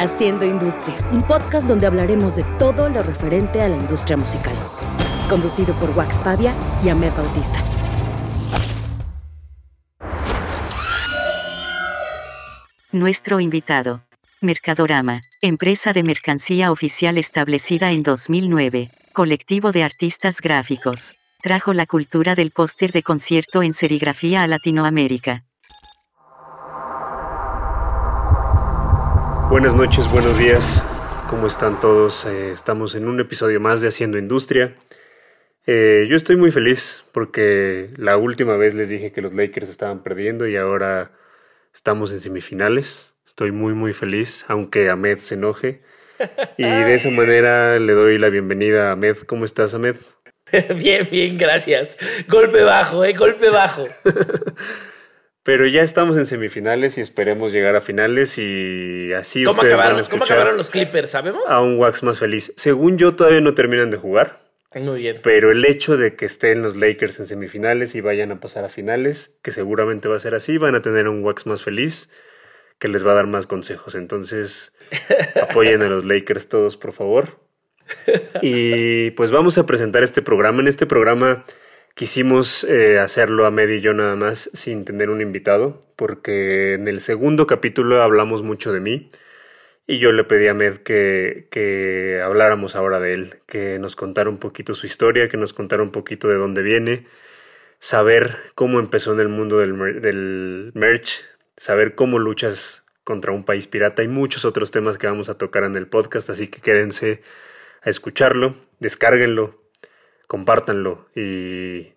Haciendo Industria, un podcast donde hablaremos de todo lo referente a la industria musical. Conducido por Wax Pavia y Ahmed Bautista. Nuestro invitado. Mercadorama, empresa de mercancía oficial establecida en 2009, colectivo de artistas gráficos. Trajo la cultura del póster de concierto en serigrafía a Latinoamérica. Buenas noches, buenos días. ¿Cómo están todos? Eh, estamos en un episodio más de Haciendo Industria. Eh, yo estoy muy feliz porque la última vez les dije que los Lakers estaban perdiendo y ahora estamos en semifinales. Estoy muy muy feliz, aunque Ahmed se enoje. Y de esa manera le doy la bienvenida a Ahmed. ¿Cómo estás, Ahmed? Bien, bien, gracias. Golpe bajo, eh, golpe bajo. Pero ya estamos en semifinales y esperemos llegar a finales y así ¿Cómo ustedes acabaron, van a ¿Cómo escuchar acabaron los Clippers, sabemos? a un Wax más feliz. Según yo, todavía no terminan de jugar. Muy bien. Pero el hecho de que estén los Lakers en semifinales y vayan a pasar a finales, que seguramente va a ser así, van a tener un Wax más feliz que les va a dar más consejos. Entonces, apoyen a los Lakers todos, por favor. Y pues vamos a presentar este programa. En este programa quisimos eh, hacerlo a Med y yo nada más sin tener un invitado, porque en el segundo capítulo hablamos mucho de mí. Y yo le pedí a Med que, que habláramos ahora de él, que nos contara un poquito su historia, que nos contara un poquito de dónde viene, saber cómo empezó en el mundo del, del merch, saber cómo luchas contra un país pirata y muchos otros temas que vamos a tocar en el podcast, así que quédense a escucharlo, descárguenlo, compártanlo y Y,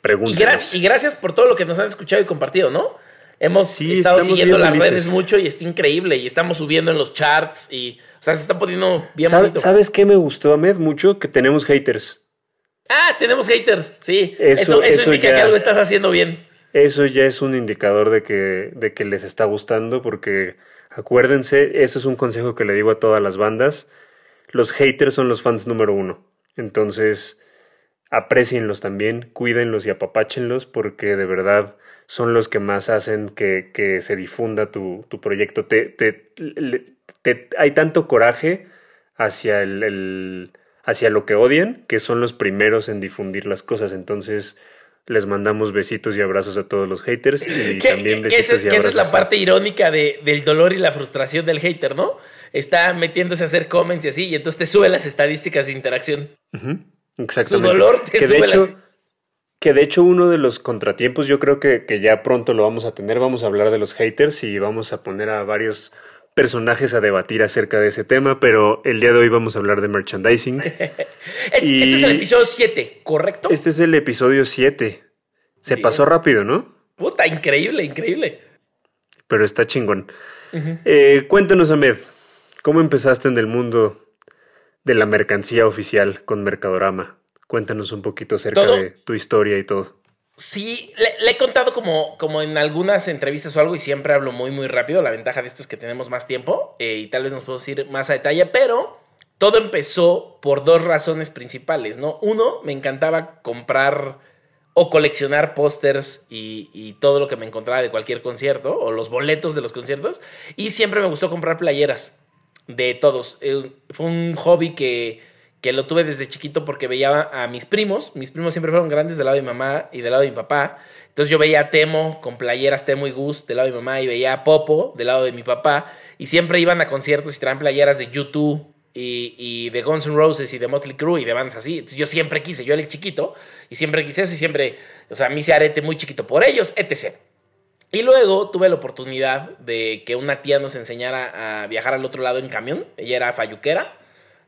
pregúntenos. gracias, y gracias por todo lo que nos han escuchado y compartido, ¿no? Hemos Sí, estado siguiendo las felices. redes mucho y está increíble. Y estamos subiendo en los charts y, o sea, se está poniendo bien ¿Sabe- bonito. ¿Sabes qué me gustó, Ahmed? Mucho que tenemos haters. Ah, tenemos haters, sí. Eso- Eso, eso, eso indica ya- que algo estás haciendo bien. Eso ya es un indicador de que, de que les está gustando, porque acuérdense, eso es un consejo que le digo a todas las bandas. Los haters son los fans número uno. Entonces, aprecienlos también, cuídenlos y apapáchenlos, porque de verdad son los que más hacen que, que se difunda tu, tu proyecto. Te, te- te- hay tanto coraje hacia el- hacia lo que odian, que son los primeros en difundir las cosas. Entonces, les mandamos besitos y abrazos a todos los haters y también que besitos esa, y que esa abrazos. es la parte irónica de- del dolor y la frustración del hater, ¿no? Está metiéndose a hacer comments y así, y entonces te sube las estadísticas de interacción. Ujú, Exactamente. Su dolor te que de sube hecho, las- que de hecho uno de los contratiempos, yo creo que, que ya pronto lo vamos a tener, vamos a hablar de los haters y vamos a poner a varios personajes a debatir acerca de ese tema, pero el día de hoy vamos a hablar de merchandising. Este, Y- este es el episodio 7, ¿correcto? Este es el episodio 7. Se Bien. pasó rápido, ¿no? Puta, increíble, increíble. Pero está chingón. Eh, cuéntanos, Ahmed, ¿cómo empezaste en el mundo de la mercancía oficial con Mercadorama? Cuéntanos un poquito acerca ¿Todo? de tu historia y todo. Sí, le, he contado como, como en algunas entrevistas o algo y siempre hablo muy, muy rápido. La ventaja de esto es que tenemos más tiempo eh, y tal vez nos podemos ir más a detalle, pero todo empezó por dos razones principales, ¿no? Uno, me encantaba comprar o coleccionar pósters y, y todo lo que me encontraba de cualquier concierto o los boletos de los conciertos y siempre me gustó comprar playeras de todos. Eh, fue un hobby que, que lo tuve desde chiquito porque veía a mis primos. Mis primos siempre fueron grandes del lado de mi mamá y del lado de mi papá. Entonces yo veía a Temo con playeras Temo y Gus del lado de mi mamá y veía a Popo del lado de mi papá. Y siempre iban a conciertos y traían playeras de YouTube y, y de Guns N' Roses y de Motley Crue y de bandas así. Entonces yo siempre quise, yo era el chiquito y siempre quise eso y siempre, o sea, me hice arete muy chiquito por ellos, etc. Y luego tuve la oportunidad de que una tía nos enseñara a viajar al otro lado en camión. Ella era fayuquera.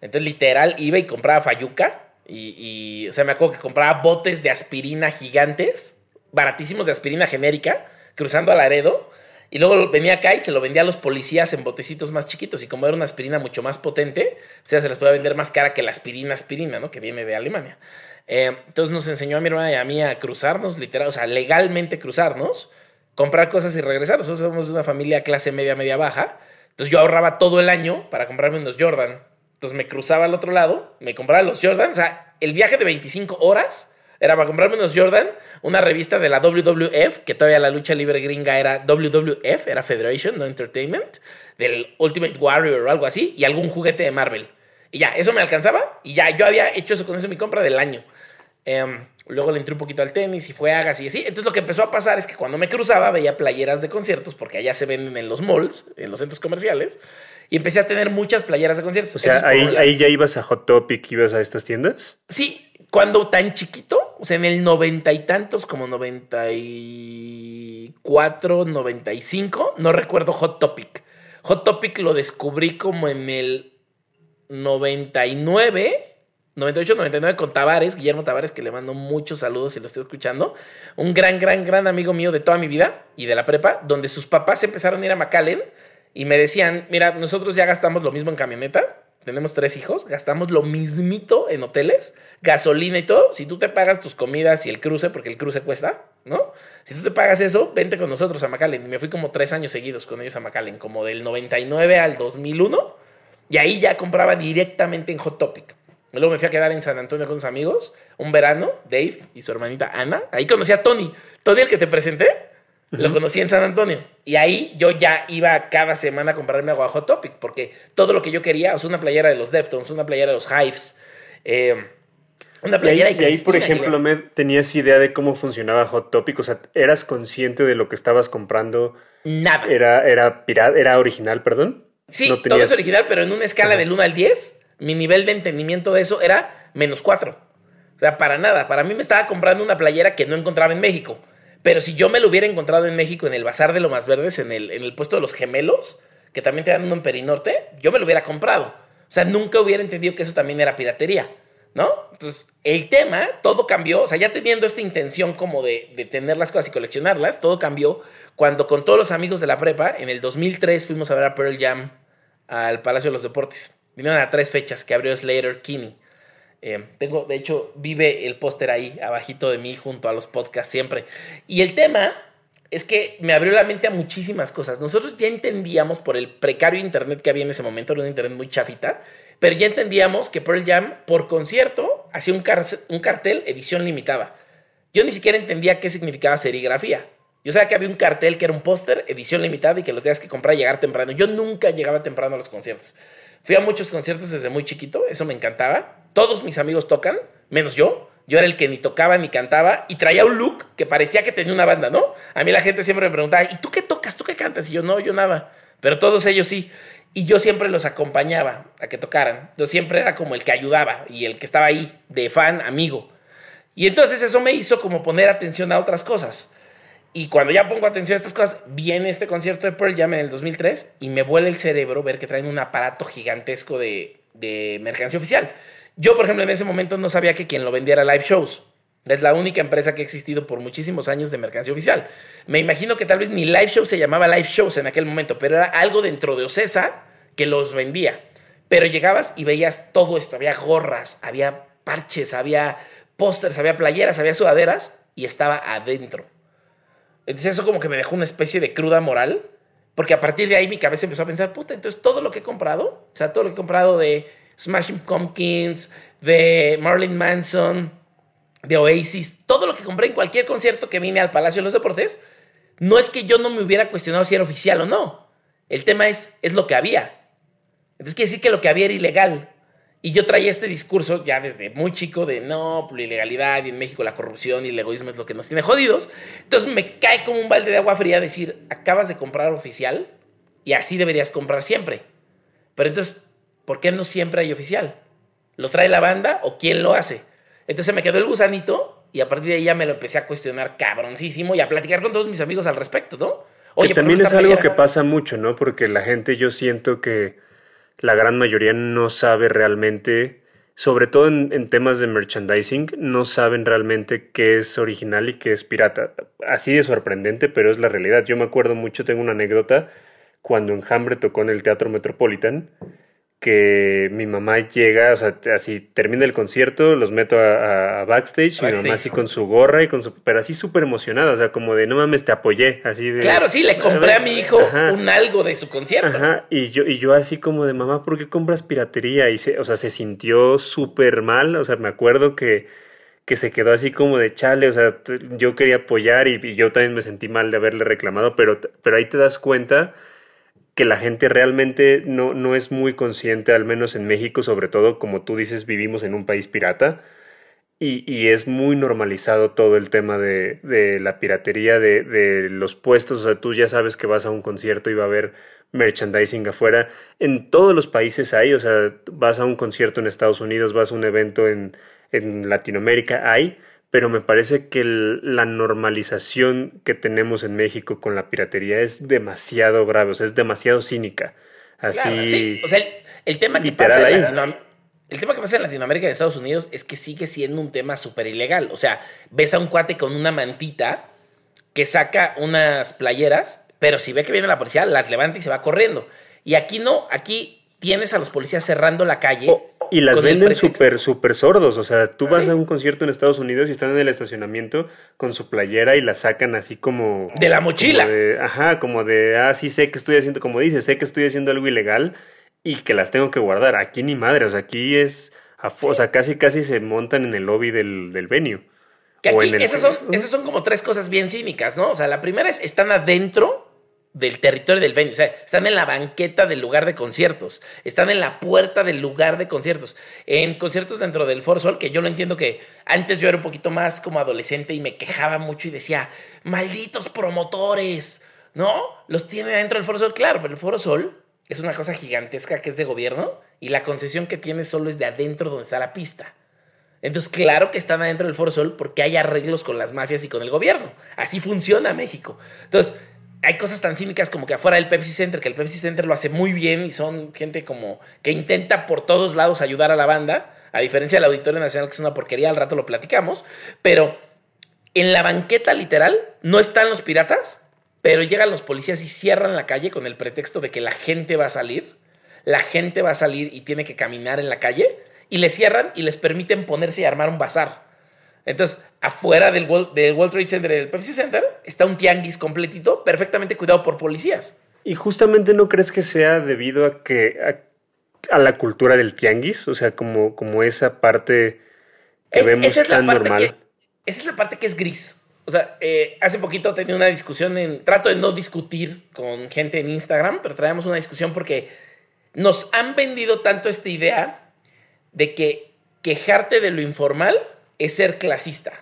Entonces, literal, iba y compraba fayuca. Y, o sea, me acuerdo que compraba botes de aspirina gigantes, baratísimos de aspirina genérica, cruzando a Laredo. Y luego venía acá y se lo vendía a los policías en botecitos más chiquitos. Y como era una aspirina mucho más potente, o sea, se les puede vender más cara que la aspirina aspirina, ¿no? Que viene de Alemania. Eh, entonces nos enseñó a mi hermana y a mí a cruzarnos, literal, o sea, legalmente cruzarnos comprar cosas y regresar. Nosotros somos de una familia clase media, media baja. Entonces yo ahorraba todo el año para comprarme unos Jordan. Entonces me cruzaba al otro lado, me compraba los Jordan. O sea, el viaje de 25 horas Era para comprarme unos Jordan, una revista de la WWF, que todavía la lucha libre gringa era WWF, era Federation, no Entertainment, del Ultimate Warrior o algo así, y algún juguete de Marvel. Y ya, eso me alcanzaba, y ya, yo había hecho eso con eso mi compra del año. Em, luego le entré un poquito al tenis y fue hagas y así. Entonces lo que empezó a pasar es que cuando me cruzaba veía playeras de conciertos, porque allá se venden en los malls, en los centros comerciales, y empecé a tener muchas playeras de conciertos. O sea, ahí, ahí ya ibas a Hot Topic, ibas a estas tiendas. Sí, cuando tan chiquito, o sea, en el noventa y tantos, como noventa y cuatro, noventa y cinco, no recuerdo Hot Topic. Hot Topic lo descubrí como en el 99, 98, 99 con Tavares, Guillermo Tavares, que le mando muchos saludos si lo estoy escuchando. Un gran, gran, gran amigo mío de toda mi vida y de la prepa, donde sus papás empezaron a ir a McAllen y me decían, mira, nosotros ya gastamos lo mismo en camioneta tenemos tres hijos, gastamos lo mismito en hoteles, gasolina y todo. Si tú te pagas tus comidas y el cruce, porque el cruce cuesta, ¿no? Si tú te pagas eso, vente con nosotros a McAllen. Me fui como tres años seguidos con ellos a McAllen, como del 99 al 2001. Y ahí ya compraba directamente en Hot Topic. Luego me fui a quedar en San Antonio con unos amigos, un verano, Dave y su hermanita Ana. Ahí conocí a Tony. Tony, el que te presenté, lo conocí en San Antonio. Y ahí yo ya iba cada semana a comprarme agua Hot Topic, porque todo lo que yo quería, o sea, una playera de los Deftones, una playera de los Hives, eh, una playera y, y ahí, por ejemplo, me tenías idea de cómo funcionaba Hot Topic, o sea, ¿eras consciente de lo que estabas comprando? Nada. ¿Era, era, pirata, era original, perdón? Sí, todo es original, pero en una escala del 1 al 10, mi nivel de entendimiento de eso era menos 4. O sea, para nada. Para mí me estaba comprando una playera que no encontraba en México. Pero si yo me lo hubiera encontrado en México, en el Bazar de Lomas Verdes, en el, en el puesto de los gemelos, que también te dan uno en Perinorte, yo me lo hubiera comprado. O sea, nunca hubiera entendido que eso también era piratería, ¿no? Entonces, el tema, todo cambió. O sea, ya teniendo esta intención como de, de tener las cosas y coleccionarlas, todo cambió cuando con todos los amigos de la prepa, en el 2003 fuimos a ver a Pearl Jam al Palacio de los Deportes. Vinieron a tres fechas que abrió Slater Kinney. Eh, tengo, de hecho, vive el póster ahí, abajito de mí, junto a los podcasts siempre. Y el tema es que me abrió la mente a muchísimas cosas. Nosotros ya entendíamos por el precario internet que había en ese momento, era un internet muy chafita, pero ya entendíamos que Pearl Jam, por concierto, hacía un, un cartel edición limitada. Yo ni siquiera entendía qué significaba serigrafía. Yo sabía que había un cartel que era un póster, edición limitada y que lo tenías que comprar y llegar temprano. Yo nunca llegaba temprano a los conciertos. Fui a muchos conciertos desde muy chiquito, eso me encantaba. Todos mis amigos tocan, menos yo. Yo era el que ni tocaba ni cantaba y traía un look que parecía que tenía una banda, ¿no? A mí la gente siempre me preguntaba, ¿y tú qué tocas? ¿Tú qué cantas? Y yo, no, yo nada. Pero todos ellos sí. Y yo siempre los acompañaba a que tocaran. Yo siempre era como el que ayudaba y el que estaba ahí, de fan, amigo. Y entonces eso me hizo como poner atención a otras cosas. Y cuando ya pongo atención a estas cosas, viene este concierto de Pearl Jam en el 2003 y me vuela el cerebro ver que traen un aparato gigantesco de, de mercancía oficial. Yo, por ejemplo, en ese momento no sabía que quien lo vendiera live shows. Es la única empresa que ha existido por muchísimos años de mercancía oficial. Me imagino que tal vez ni live show se llamaba live shows en aquel momento, pero era algo dentro de Ocesa que los vendía. Pero llegabas y veías todo esto. Había gorras, había parches, había pósters, había playeras, había sudaderas y estaba adentro. Eso como que me dejó una especie de cruda moral, porque a partir de ahí mi cabeza empezó a pensar, puta, entonces todo lo que he comprado, o sea, todo lo que he comprado de Smashing Pumpkins, de Marilyn Manson, de Oasis, todo lo que compré en cualquier concierto que vine al Palacio de los Deportes, no es que yo no me hubiera cuestionado si era oficial o no. El tema es, es lo que había. Entonces quiere decir que lo que había era ilegal. Y yo traía este discurso ya desde muy chico de no, la ilegalidad y en México la corrupción y el egoísmo es lo que nos tiene jodidos. Entonces me cae como un balde de agua fría decir, acabas de comprar oficial y así deberías comprar siempre. Pero entonces, ¿por qué no siempre hay oficial? ¿Lo trae la banda o quién lo hace? Entonces me quedó el gusanito y a partir de ahí ya me lo empecé a cuestionar cabroncísimo y a platicar con todos mis amigos al respecto, ¿no? Oye, que también es algo que pasa mucho, ¿no? Porque la gente yo siento que la gran mayoría no sabe realmente, sobre todo en, temas de merchandising, no saben realmente qué es original y qué es pirata. Así de sorprendente, pero es la realidad. Yo me acuerdo mucho, tengo una anécdota, cuando Enjambre tocó en el Teatro Metropolitan que mi mamá llega, o sea, así termina el concierto, los meto a, backstage, mi mamá así con su gorra y con su, pero así súper emocionada, o sea, como de no mames, te apoyé, así de. Claro, sí, le compré a mi hijo un algo de su concierto. Ajá, y yo, y yo así como de mamá, ¿por qué compras piratería? Y se, o sea, se sintió súper mal, o sea, me acuerdo que que se quedó así como de chale, o sea, yo quería apoyar y, yo también me sentí mal de haberle reclamado, pero, pero ahí te das cuenta que la gente realmente no, no es muy consciente, al menos en México, sobre todo, como tú dices, vivimos en un país pirata. Y, es muy normalizado todo el tema de, de la piratería, de, de, los puestos. O sea, tú ya sabes que vas a un concierto y va a haber merchandising afuera. En todos los países hay, o sea, vas a un concierto en Estados Unidos, vas a un evento en, en Latinoamérica, hay, pero me parece que la normalización que tenemos en México con la piratería es demasiado grave, o sea, es demasiado cínica. Así. sí. O sea, el, tema que pasa en el tema que pasa en Latinoamérica y en Estados Unidos es que sigue siendo un tema súper ilegal. O sea, ves a un cuate con una mantita que saca unas playeras, pero si ve que viene la policía, las levanta y se va corriendo. Y aquí no, aquí tienes a los policías cerrando la calle. Y las venden súper, súper sordos. O sea, tú vas a un concierto en Estados Unidos y están en el estacionamiento con su playera y la sacan así como. De la mochila. ajá, como de, ah, sí, sé que estoy haciendo, como dices, sé que estoy haciendo algo ilegal y que las tengo que guardar. Aquí ni madre, o sea, aquí es. O sea, casi, casi se montan en el lobby del, del venue. Que aquí, esas, son, esas son como tres cosas bien cínicas, ¿no? O sea, la primera es, están adentro del territorio del venue. O sea, están en la banqueta del lugar de conciertos. Están en la puerta del lugar de conciertos. En conciertos dentro del Foro Sol, que yo lo entiendo que antes yo era un poquito más como adolescente y me quejaba mucho y decía, malditos promotores, ¿no? Los tiene dentro del Foro Sol. Claro, pero el Foro Sol es una cosa gigantesca que es de gobierno y la concesión que tiene solo es de adentro donde está la pista. Entonces, claro que están adentro del Foro Sol porque hay arreglos con las mafias y con el gobierno. Así funciona México. Entonces, hay cosas tan cínicas como que afuera del Pepsi Center, que el Pepsi Center lo hace muy bien y son gente como que intenta por todos lados ayudar a la banda, a diferencia del Auditorio Nacional, que es una porquería, al rato lo platicamos, pero en la banqueta literal no están los piratas, pero llegan los policías y cierran la calle con el pretexto de que la gente va a salir, la gente va a salir y tiene que caminar en la calle, y le cierran y les permiten ponerse y armar un bazar. Entonces, afuera del World, del Trade Center, del Pepsi Center, está un tianguis completito, perfectamente cuidado por policías. Y justamente no crees que sea debido a que a, la cultura del tianguis, o sea, como, como esa parte que vemos tan normal. esa es la parte que es gris. O sea, eh, hace poquito tenía una discusión en. Trato de no discutir con gente en Instagram, pero traemos una discusión porque nos han vendido tanto esta idea de que quejarte de lo informal es ser clasista.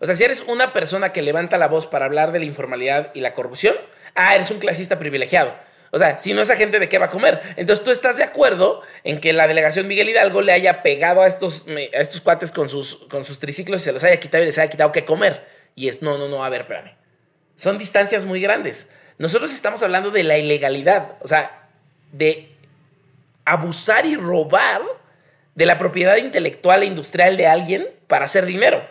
O sea, si eres una persona que levanta la voz para hablar de la informalidad y la corrupción, ah, eres un clasista privilegiado. O sea, si no esa gente de qué va a comer. Entonces tú estás de acuerdo en que la delegación Miguel Hidalgo le haya pegado a estos, a estos cuates con sus, con sus triciclos y se los haya quitado y les haya quitado qué comer. Y es, no, no, no, a ver, espérame. Son distancias muy grandes. Nosotros estamos hablando de la ilegalidad, o sea, de abusar y robar de la propiedad intelectual e industrial de alguien para hacer dinero.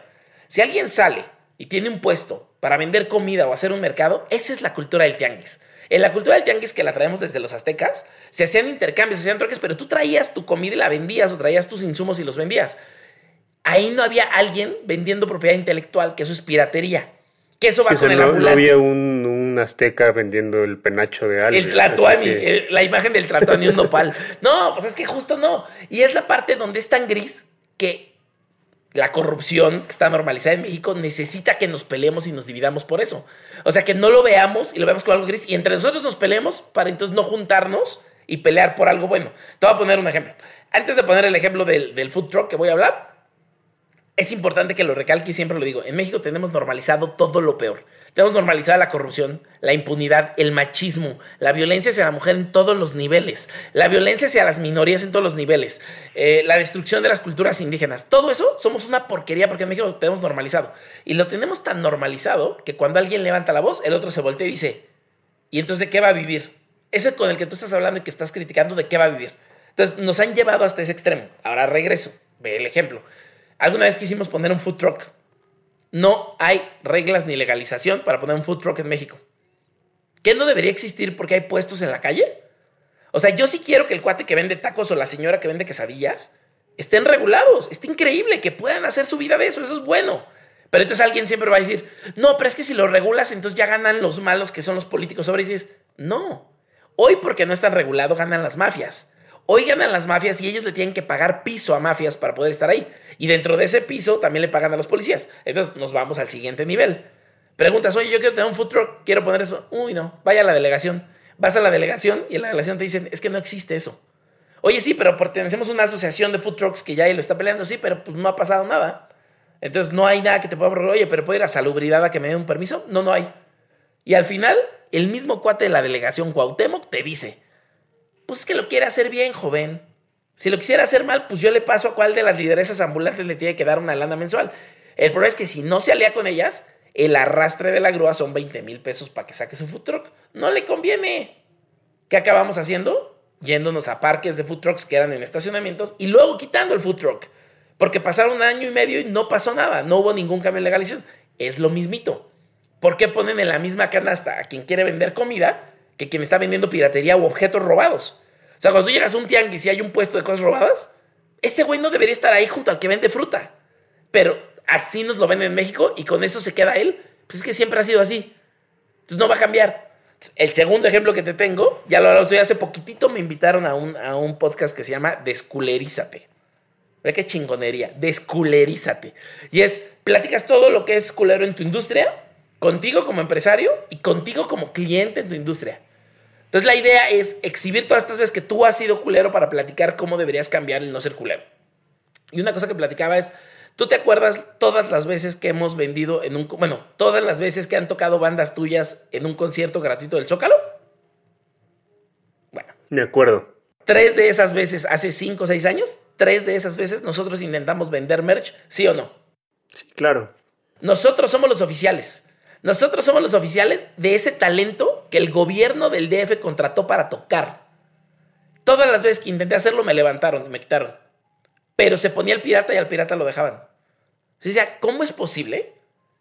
Si alguien sale y tiene un puesto para vender comida o hacer un mercado, esa es la cultura del tianguis. En la cultura del tianguis que la traemos desde los aztecas, se hacían intercambios, se hacían troques, pero tú traías tu comida y la vendías o traías tus insumos y los vendías. Ahí no había alguien vendiendo propiedad intelectual, que eso es piratería. Que eso va con el no, no había un, azteca vendiendo el penacho de alguien. El tlatoani, la imagen del tlatoani un nopal. No, pues es que justo no. Y es la parte donde es tan gris que la corrupción que está normalizada en México necesita que nos peleemos y nos dividamos por eso. O sea, que no lo veamos y lo veamos como algo gris y entre nosotros nos peleemos para entonces no juntarnos y pelear por algo bueno. Te voy a poner un ejemplo. Antes de poner el ejemplo del, del food truck que voy a hablar, es importante que lo recalque y siempre lo digo. En México tenemos normalizado todo lo peor. Tenemos normalizada la corrupción, la impunidad, el machismo, la violencia hacia la mujer en todos los niveles, la violencia hacia las minorías en todos los niveles, eh, la destrucción de las culturas indígenas. Todo eso somos una porquería porque en México lo tenemos normalizado. Y lo tenemos tan normalizado que cuando alguien levanta la voz, el otro se voltea y dice, ¿y entonces de qué va a vivir? Ese con el que tú estás hablando y que estás criticando, ¿de qué va a vivir? Entonces nos han llevado hasta ese extremo. Ahora regreso. Ve el ejemplo. Alguna vez quisimos poner un food truck. No hay reglas ni legalización para poner un food truck en México. ¿Qué no debería existir porque hay puestos en la calle? O sea, yo sí quiero que el cuate que vende tacos o la señora que vende quesadillas estén regulados. Está increíble que puedan hacer su vida de eso. Eso es bueno. Pero entonces alguien siempre va a decir, no, pero es que si lo regulas, entonces ya ganan los malos que son los políticos sobre dices, no. Hoy porque no están regulados ganan las mafias. Oigan a las mafias y ellos le tienen que pagar piso a mafias para poder estar ahí. Y dentro de ese piso también le pagan a los policías. Entonces nos vamos al siguiente nivel. Preguntas, oye, yo quiero tener un food truck, quiero poner eso. Uy, no, vaya a la delegación. Vas a la delegación y en la delegación te dicen, es que no existe eso. Oye, sí, pero pertenecemos a una asociación de food trucks que ya ahí lo está peleando, sí, pero pues no ha pasado nada. Entonces no hay nada que te pueda oye, pero ¿puedo ir a salubridad a que me dé un permiso? No, no hay. Y al final, el mismo cuate de la delegación Cuauhtémoc te dice, pues es que lo quiere hacer bien, joven. Si lo quisiera hacer mal, pues yo le paso a cuál de las lideresas ambulantes le tiene que dar una lana mensual. El problema es que si no se alía con ellas, el arrastre de la grúa son 20 mil pesos para que saque su food truck. No le conviene. ¿Qué acabamos haciendo? Yéndonos a parques de food trucks que eran en estacionamientos y luego quitando el food truck. Porque pasaron un año y medio y no pasó nada. No hubo ningún cambio en legalización. Es lo mismito. ¿Por qué ponen en la misma canasta a quien quiere vender comida que quien está vendiendo piratería u objetos robados? Sea, cuando tú llegas a un tianguis y hay un puesto de cosas robadas, ese güey no debería estar ahí junto al que vende fruta. Pero así nos lo ven en México y con eso se queda él. Pues es que siempre ha sido así. Entonces no va a cambiar. El segundo ejemplo que te tengo, ya lo hablamos hace poquitito, me invitaron a un, a un podcast que se llama Desculerízate. Ve qué chingonería. Desculerízate. Y es, platicas todo lo que es culero en tu industria, contigo como empresario y contigo como cliente en tu industria. Entonces la idea es exhibir todas estas veces que tú has sido culero para platicar cómo deberías cambiar el no ser culero. Y una cosa que platicaba es, ¿Tú te acuerdas todas las veces que hemos vendido en un... Bueno, todas las veces que han tocado bandas tuyas en un concierto gratuito del Zócalo? Bueno. Me acuerdo. Tres de esas veces, hace cinco o seis años, tres de esas veces nosotros intentamos vender merch, ¿sí o no? Sí, claro. Nosotros somos los oficiales. Nosotros somos los oficiales de ese talento que el gobierno del DF contrató para tocar. Todas las veces que intenté hacerlo me levantaron y me quitaron pero se ponía el pirata y al pirata lo dejaban. O sea, ¿cómo es posible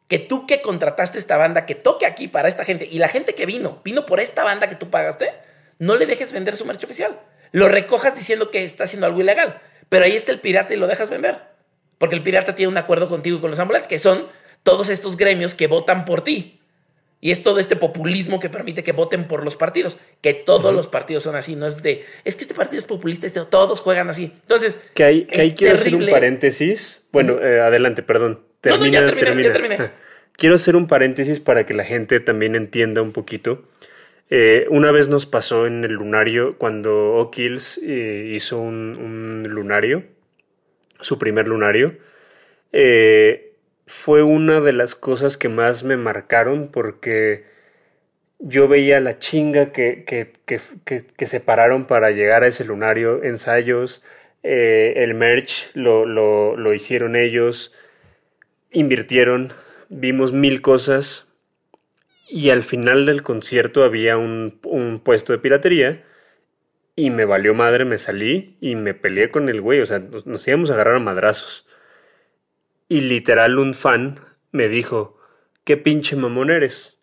que tú que contrataste esta banda, que toque aquí para esta gente, y la gente que vino, vino por esta banda que tú pagaste, no le dejes vender su merch oficial? Lo recojas diciendo que está haciendo algo ilegal, pero ahí está el pirata y lo dejas vender. Porque el pirata tiene un acuerdo contigo y con los ambulantes, que son todos estos gremios que votan por ti. Y es todo este populismo que permite que voten por los partidos, que todos los partidos son así, no es de, es que este partido es populista, este, todos juegan así. Entonces, que ahí, quiero hacer un paréntesis. Bueno, eh, adelante, perdón. Termina, no, ya terminé, Quiero hacer un paréntesis para que la gente también entienda un poquito. Eh, una vez nos pasó en el lunario cuando O'Kills eh, hizo un, un, lunario, su primer lunario. Eh, fue una de las cosas que más me marcaron porque yo veía la chinga que, que, que, que, separaron para llegar a ese lunario, ensayos, eh, el merch lo, lo, lo hicieron ellos, invirtieron, vimos mil cosas y al final del concierto había un, un, puesto de piratería y me valió madre, me salí y me peleé con el güey, o sea, nos íbamos a agarrar a madrazos. Y literal un fan me dijo, ¿qué pinche mamón eres?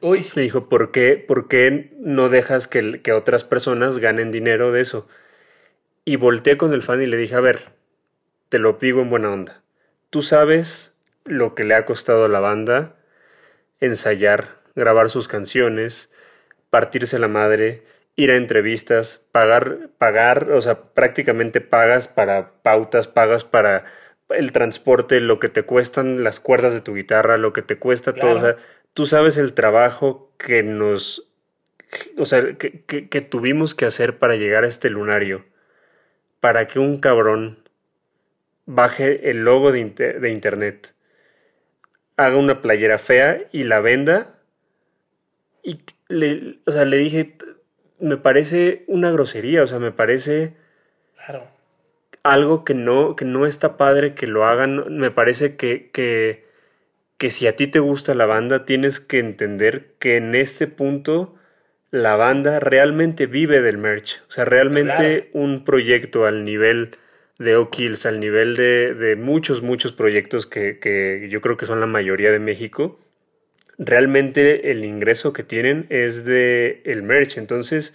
Uy. Me dijo, ¿por qué, por qué no dejas que, que otras personas ganen dinero de eso? Y volteé con el fan y le dije, a ver, te lo digo en buena onda. Tú sabes lo que le ha costado a la banda ensayar, grabar sus canciones, partirse la madre, ir a entrevistas, pagar, pagar, o sea, prácticamente pagas para pautas, pagas para el transporte, lo que te cuestan las cuerdas de tu guitarra, lo que te cuesta todo. O sea, tú sabes el trabajo que nos. O sea, que, que, tuvimos que hacer para llegar a este lunario. Para que un cabrón baje el logo de, de internet, haga una playera fea y la venda. Y le, o sea, le dije, me parece una grosería, o sea, me parece. Claro algo que no, que no está padre que lo hagan. Me parece que, que, que si a ti te gusta la banda, tienes que entender que en este punto la banda realmente vive del merch. O sea, realmente un proyecto al nivel de O'Kills, al nivel de, de, muchos, muchos proyectos que, que yo creo que son la mayoría de México, realmente el ingreso que tienen es de el merch. Entonces,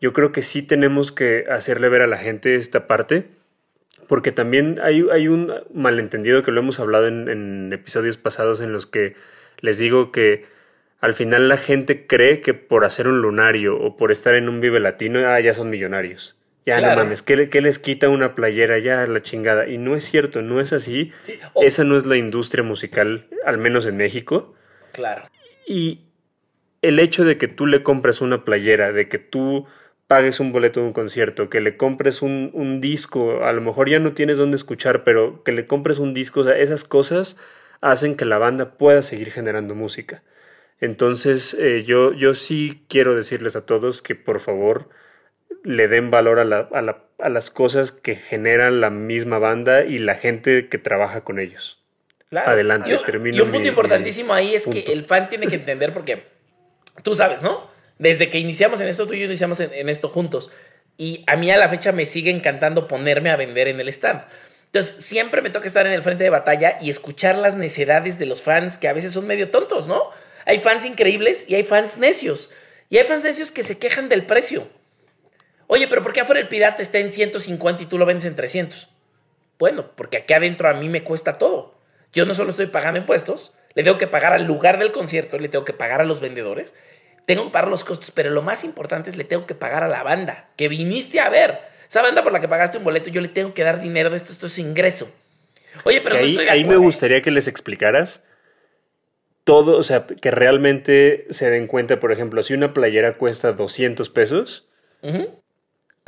yo creo que sí tenemos que hacerle ver a la gente esta parte porque también hay, hay, un malentendido que lo hemos hablado en, episodios pasados en los que les digo que al final la gente cree que por hacer un lunario o por estar en un Vive Latino, ah, ya son millonarios. Ya no mames, ¿qué, les quita una playera? Ya la chingada. Y no es cierto, no es así. Esa no es la industria musical, al menos en México. Claro. Y el hecho de que tú le compres una playera, de que tú pagues un boleto de un concierto, que le compres un, disco, a lo mejor ya no tienes dónde escuchar, pero que le compres un disco, o sea, esas cosas hacen que la banda pueda seguir generando música. Entonces, eh, yo, yo sí quiero decirles a todos que por favor le den valor a, la, a, la, a, las cosas que generan la misma banda y la gente que trabaja con ellos. Adelante, termino. Y un punto importantísimo ahí es que el fan tiene que entender porque tú sabes, ¿no? Desde que iniciamos en esto, tú y yo iniciamos en, esto juntos. Y a mí a la fecha me sigue encantando ponerme a vender en el stand. Entonces, siempre me toca estar en el frente de batalla y escuchar las necedades de los fans que a veces son medio tontos, ¿no? Hay fans increíbles y hay fans necios. Y hay fans necios que se quejan del precio. Oye, pero ¿por qué afuera el pirata está en 150 y tú lo vendes en 300? Bueno, porque aquí adentro a mí me cuesta todo. Yo no solo estoy pagando impuestos, le tengo que pagar al lugar del concierto, le tengo que pagar a los vendedores tengo que pagar los costos, pero lo más importante es le tengo que pagar a la banda que viniste a ver. Esa banda por la que pagaste un boleto, yo le tengo que dar dinero de esto, esto es ingreso. Oye, pero ahí, ahí me gustaría que les explicaras todo, o sea, que realmente se den cuenta, por ejemplo, si una playera cuesta 200 pesos,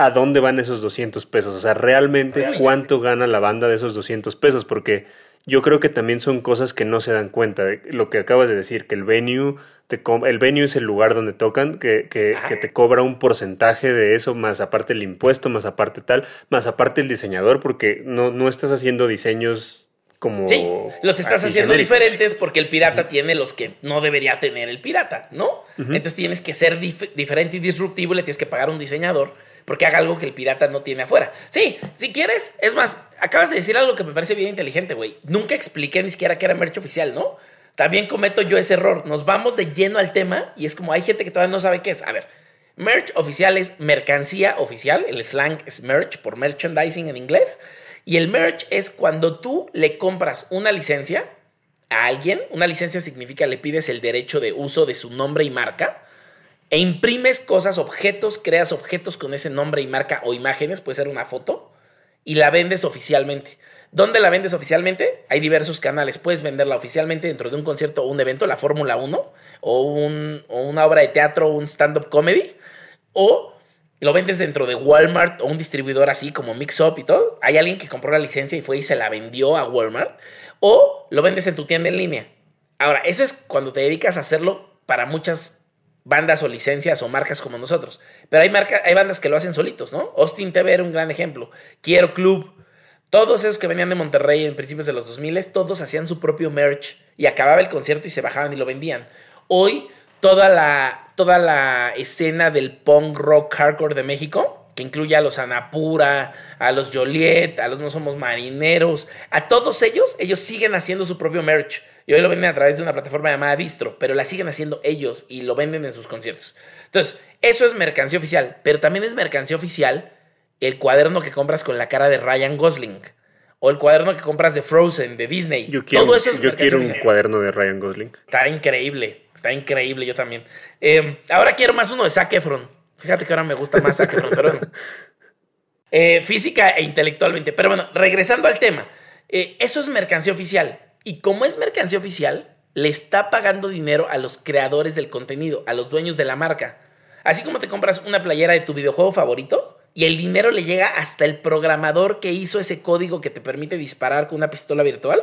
¿a dónde van esos 200 pesos? O sea, realmente cuánto gana la banda de esos 200 pesos, porque yo creo que también son cosas que no se dan cuenta. De lo que acabas de decir, que el venue, te el venue es el lugar donde tocan, que, que, te cobra un porcentaje de eso, más aparte el impuesto, más aparte tal, más aparte el diseñador, porque no, no estás haciendo diseños como... Sí, los estás haciendo diferentes porque el pirata tiene los que no debería tener el pirata, ¿no? Entonces tienes que ser diferente y disruptivo, le tienes que pagar a un diseñador porque haga algo que el pirata no tiene afuera. Sí, si quieres, es más, acabas de decir algo que me parece bien inteligente, güey. Nunca expliqué ni siquiera que era merch oficial, ¿no? También cometo yo ese error. Nos vamos de lleno al tema y es como hay gente que todavía no sabe qué es. A ver, merch oficial es mercancía oficial, el slang es merch por merchandising en inglés. Y el merch es cuando tú le compras una licencia a alguien, una licencia significa le pides el derecho de uso de su nombre y marca e imprimes cosas, objetos, creas objetos con ese nombre y marca o imágenes, puede ser una foto, y la vendes oficialmente. ¿Dónde la vendes oficialmente? Hay diversos canales. Puedes venderla oficialmente dentro de un concierto o un evento, la Fórmula 1, o, una obra de teatro un stand-up comedy, o lo vendes dentro de Walmart o un distribuidor así como Mix Up y todo. Hay alguien que compró la licencia y fue y se la vendió a Walmart, o lo vendes en tu tienda en línea. Ahora, eso es cuando te dedicas a hacerlo para muchas bandas o licencias o marcas como nosotros. Pero hay, marca, hay bandas que lo hacen solitos, ¿no? Austin TV era un gran ejemplo. Quiero Club. Todos esos que venían de Monterrey en principios de los 2000, todos hacían su propio merch y acababa el concierto y se bajaban y lo vendían. Hoy, toda la, toda la escena del punk rock hardcore de México, que incluye a los Anapura, a los Joliet, a los No Somos Marineros, a todos ellos, ellos siguen haciendo su propio merch. Y hoy lo venden a través de una plataforma llamada Distro, pero la siguen haciendo ellos y lo venden en sus conciertos. Entonces, eso es mercancía oficial, pero también es mercancía oficial el cuaderno que compras con la cara de Ryan Gosling o el cuaderno que compras de Frozen, de Disney. Yo quiero, Todo eso es yo quiero un cuaderno de Ryan Gosling. Está increíble, está increíble, yo también. Em, ahora quiero más uno de Zac Efron. Fíjate que ahora me gusta más Zac Efron, pero bueno. Eh, física e intelectualmente. Pero bueno, regresando al tema. Eh, eso es mercancía oficial. Y como es mercancía oficial, le está pagando dinero a los creadores del contenido, a los dueños de la marca. Así como te compras una playera de tu videojuego favorito y el dinero le llega hasta el programador que hizo ese código que te permite disparar con una pistola virtual,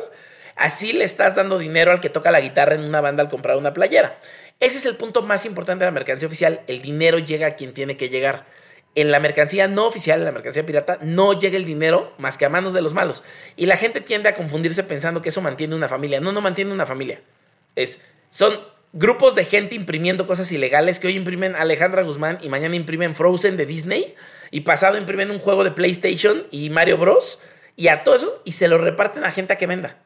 así le estás dando dinero al que toca la guitarra en una banda al comprar una playera. Ese es el punto más importante de la mercancía oficial. El dinero llega a quien tiene que llegar en la mercancía no oficial, en la mercancía pirata, no llega el dinero más que a manos de los malos. Y la gente tiende a confundirse pensando que eso mantiene una familia. No, no mantiene una familia. Es, son grupos de gente imprimiendo cosas ilegales que hoy imprimen Alejandra Guzmán y mañana imprimen Frozen de Disney y pasado imprimen un juego de PlayStation y Mario Bros. Y a todo eso y se lo reparten a gente a que venda.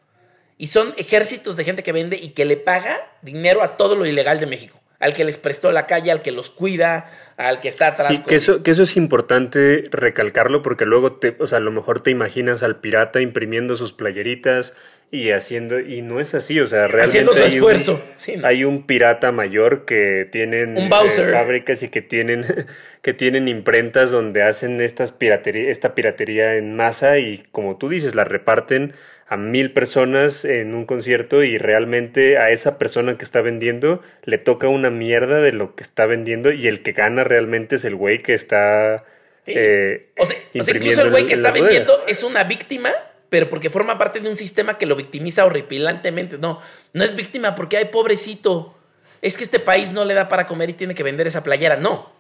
Y son ejércitos de gente que vende y que le paga dinero a todo lo ilegal de México. Al que les prestó la calle, al que los cuida, al que está atrás. Sí, que eso, que eso es importante recalcarlo porque luego te, o sea, a lo mejor te imaginas al pirata imprimiendo sus playeritas y haciendo, y no es así, o sea, realmente Haciendo su hay, esfuerzo. Un, Sí, ¿no? hay un pirata mayor que tienen Un eh, fábricas y que tienen, que tienen imprentas donde hacen estas piratería, esta piratería en masa y como tú dices, la reparten a mil personas en un concierto y realmente a esa persona que está vendiendo le toca una mierda de lo que está vendiendo y el que gana realmente es el güey que está Sí. eh, O sea, o sea, incluso el güey que está vendiendo es una víctima, pero porque forma parte de un sistema que lo victimiza horripilantemente. No, no es víctima porque, ay, pobrecito, es que este país no le da para comer y tiene que vender esa playera. No.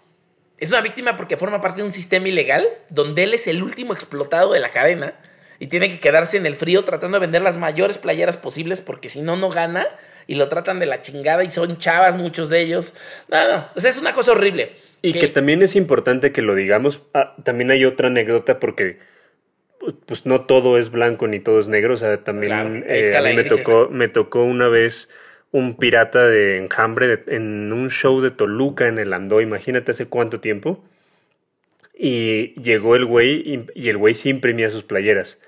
Es una víctima porque forma parte de un sistema ilegal donde él es el último explotado de la cadena y tiene que quedarse en el frío tratando de vender las mayores playeras posibles porque si no, no gana y lo tratan de la chingada y son chavas muchos de ellos. No, no, o sea, es una cosa horrible. Y que también es importante que lo digamos. Ah, también hay otra anécdota porque pues, pues no todo es blanco ni todo es negro. O sea, también Claro, eh, a mí me tocó, me tocó una vez un pirata de enjambre de- en un show de Toluca en el Andó. Imagínate hace cuánto tiempo. Y llegó el güey y, y el güey sí imprimía sus playeras.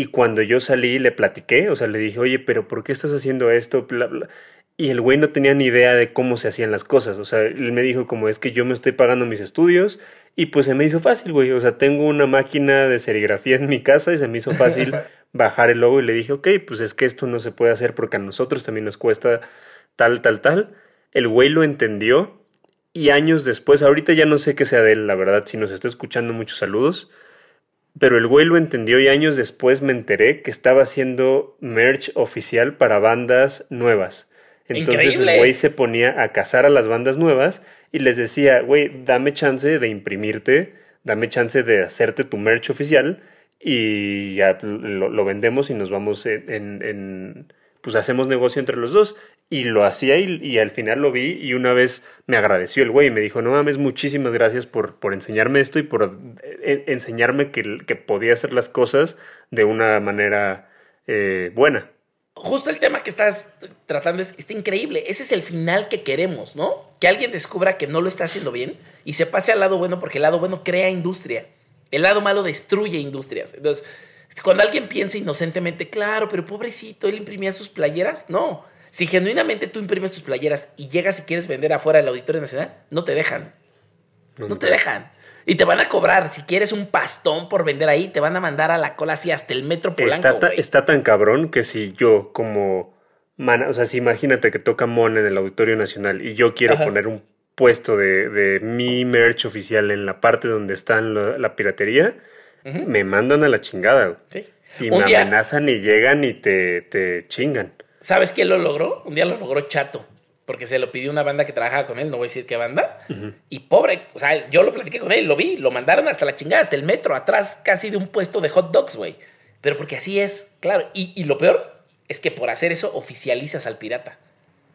Y cuando yo salí le platiqué, o sea, le dije, oye, pero ¿por qué estás haciendo esto? Bla, bla. Y el güey no tenía ni idea de cómo se hacían las cosas. O sea, él me dijo como es que yo me estoy pagando mis estudios y pues se me hizo fácil, güey. O sea, tengo una máquina de serigrafía en mi casa y se me hizo fácil bajar el logo y le dije, ok, pues es que esto no se puede hacer porque a nosotros también nos cuesta tal, tal, tal. El güey lo entendió y años después, ahorita ya no sé qué sea de él, la verdad, si nos está escuchando muchos saludos. Pero el güey lo entendió y años después me enteré que estaba haciendo merch oficial para bandas nuevas. Entonces Increíble. el güey se ponía a cazar a las bandas nuevas y les decía, güey, dame chance de imprimirte, dame chance de hacerte tu merch oficial y ya lo, lo vendemos y nos vamos en, en- en- pues hacemos negocio entre los dos. Y lo hacía y, al final lo vi y una vez me agradeció el güey y me dijo, no mames, muchísimas gracias por, por enseñarme esto y por eh, enseñarme que, que podía hacer las cosas de una manera eh, buena. justo el tema que estás tratando es, está increíble. Ese es el final que queremos, ¿no? Que alguien descubra que no lo está haciendo bien y se pase al lado bueno porque el lado bueno crea industria. El lado malo destruye industrias. Entonces, cuando alguien piensa inocentemente, claro, pero pobrecito, él imprimía sus playeras, no. Si genuinamente tú imprimes tus playeras y llegas y quieres vender afuera del Auditorio Nacional, no te dejan. No te dejan. Y te van a cobrar. Si quieres un pastón por vender ahí, te van a mandar a la cola así hasta el metro Polanco. Está, ta- está tan cabrón que si yo como... mana- o sea, si imagínate que toca Mon en el Auditorio Nacional y yo quiero Ajá. poner un puesto de, de mi merch oficial en la parte donde está la, la piratería, me mandan a la chingada. Sí. Y Un me día- amenazan y llegan y te, te chingan. ¿Sabes quién lo logró? Un día lo logró Chato, porque se lo pidió una banda que trabajaba con él, no voy a decir qué banda. Y pobre, o sea, yo lo platiqué con él, lo vi, lo mandaron hasta la chingada, hasta el metro, atrás casi de un puesto de hot dogs, güey. Pero porque así es, claro. Y, y lo peor es que por hacer eso oficializas al pirata.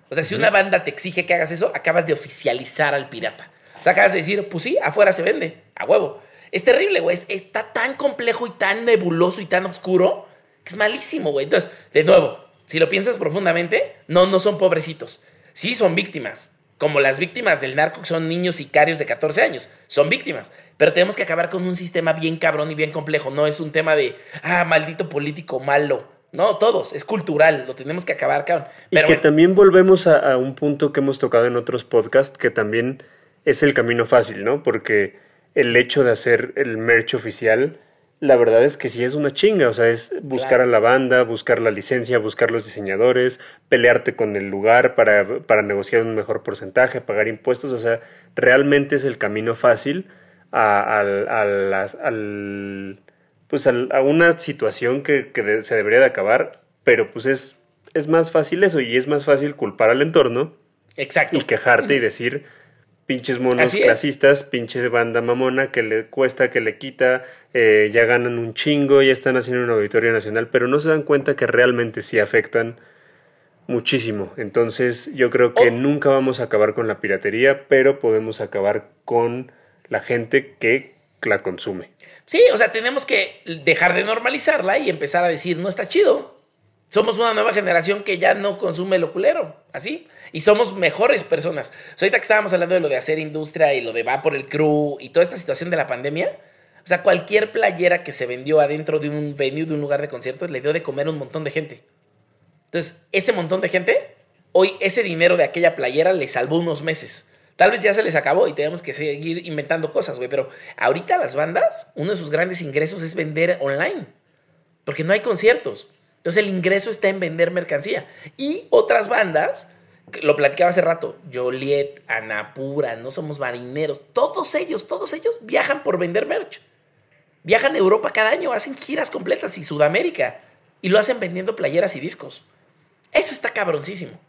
O sea, si una banda te exige que hagas eso, acabas de oficializar al pirata. O sea, acabas de decir, pues sí, afuera se vende, a huevo. Es terrible, güey. es- Está tan complejo y tan nebuloso y tan oscuro que es malísimo, güey. Entonces, de nuevo, si lo piensas profundamente, no, no son pobrecitos. Sí son víctimas. Como las víctimas del narco, que son niños sicarios de 14 años. Son víctimas. Pero tenemos que acabar con un sistema bien cabrón y bien complejo. No es un tema de, ah, maldito político malo. No, todos. Es cultural. Lo tenemos que acabar, cabrón. Y que bueno, también volvemos a, a un punto que hemos tocado en otros podcasts, que también es el camino fácil, ¿no? Porque el hecho de hacer el merch oficial, la verdad es que sí es una chinga, o sea, es buscar Claro. a la banda, buscar la licencia, buscar los diseñadores, pelearte con el lugar para, para negociar un mejor porcentaje, pagar impuestos, o sea, realmente es el camino fácil a, al- a las- al- pues a una situación que, que se debería de acabar, pero pues es, es más fácil eso y es más fácil culpar al entorno exacto. y quejarte y decir pinches monos clasistas, pinches banda mamona que le cuesta, que le quita, eh, ya ganan un chingo, ya están haciendo una auditoría nacional, pero no se dan cuenta que realmente sí afectan muchísimo. Entonces yo creo que Oh. nunca vamos a acabar con la piratería, pero podemos acabar con la gente que la consume. Sí, o sea, tenemos que dejar de normalizarla y empezar a decir, no está chido. Somos una nueva generación que ya no consume lo culero, así. Y somos mejores personas. ahorita que estábamos hablando de lo de hacer industria y lo de va por el crew y toda esta situación de la pandemia, o sea, cualquier playera que se vendió adentro de un venue, de un lugar de conciertos, le dio de comer a un montón de gente. Entonces, ese montón de gente, hoy ese dinero de aquella playera le salvó unos meses. Tal vez ya se les acabó y tenemos que seguir inventando cosas, güey. Pero ahorita las bandas, uno de sus grandes ingresos es vender online. Porque no hay conciertos. Entonces el ingreso está en vender mercancía. Y otras bandas, lo platicaba hace rato, Joliet, Anapura, No Somos Marineros, todos ellos, todos ellos viajan por vender merch. Viajan a Europa cada año, hacen giras completas y Sudamérica. Y lo hacen vendiendo playeras y discos. Eso está cabroncísimo.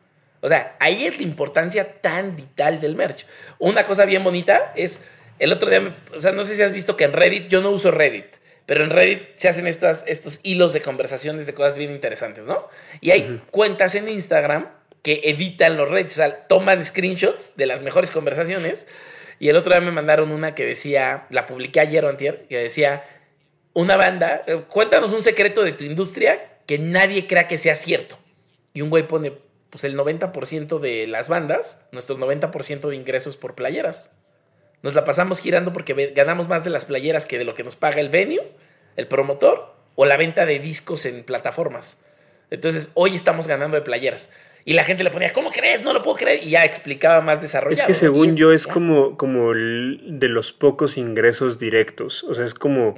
O sea, ahí es la importancia tan vital del merch. Una cosa bien bonita es, el otro día, o sea, no sé si has visto que en Reddit, yo no uso Reddit, pero en Reddit se hacen estas, estos hilos de conversaciones de cosas bien interesantes, ¿no? Y hay cuentas en Instagram que editan los Reddits, o sea, toman screenshots de las mejores conversaciones. Y el otro día me mandaron una que decía, la publiqué ayer o antier, que decía, una banda, eh, cuéntanos un secreto de tu industria que nadie crea que sea cierto. Y un güey pone, pues el 90% de las bandas, nuestro 90% de ingresos por playeras. Nos la pasamos girando porque ganamos más de las playeras que de lo que nos paga el venue, el promotor o la venta de discos en plataformas. Entonces, hoy estamos ganando de playeras. Y la gente le ponía, ¿cómo crees? No lo puedo creer. Y ya explicaba más desarrollado. Es que según yo es como, como de los pocos ingresos directos. O sea, es como,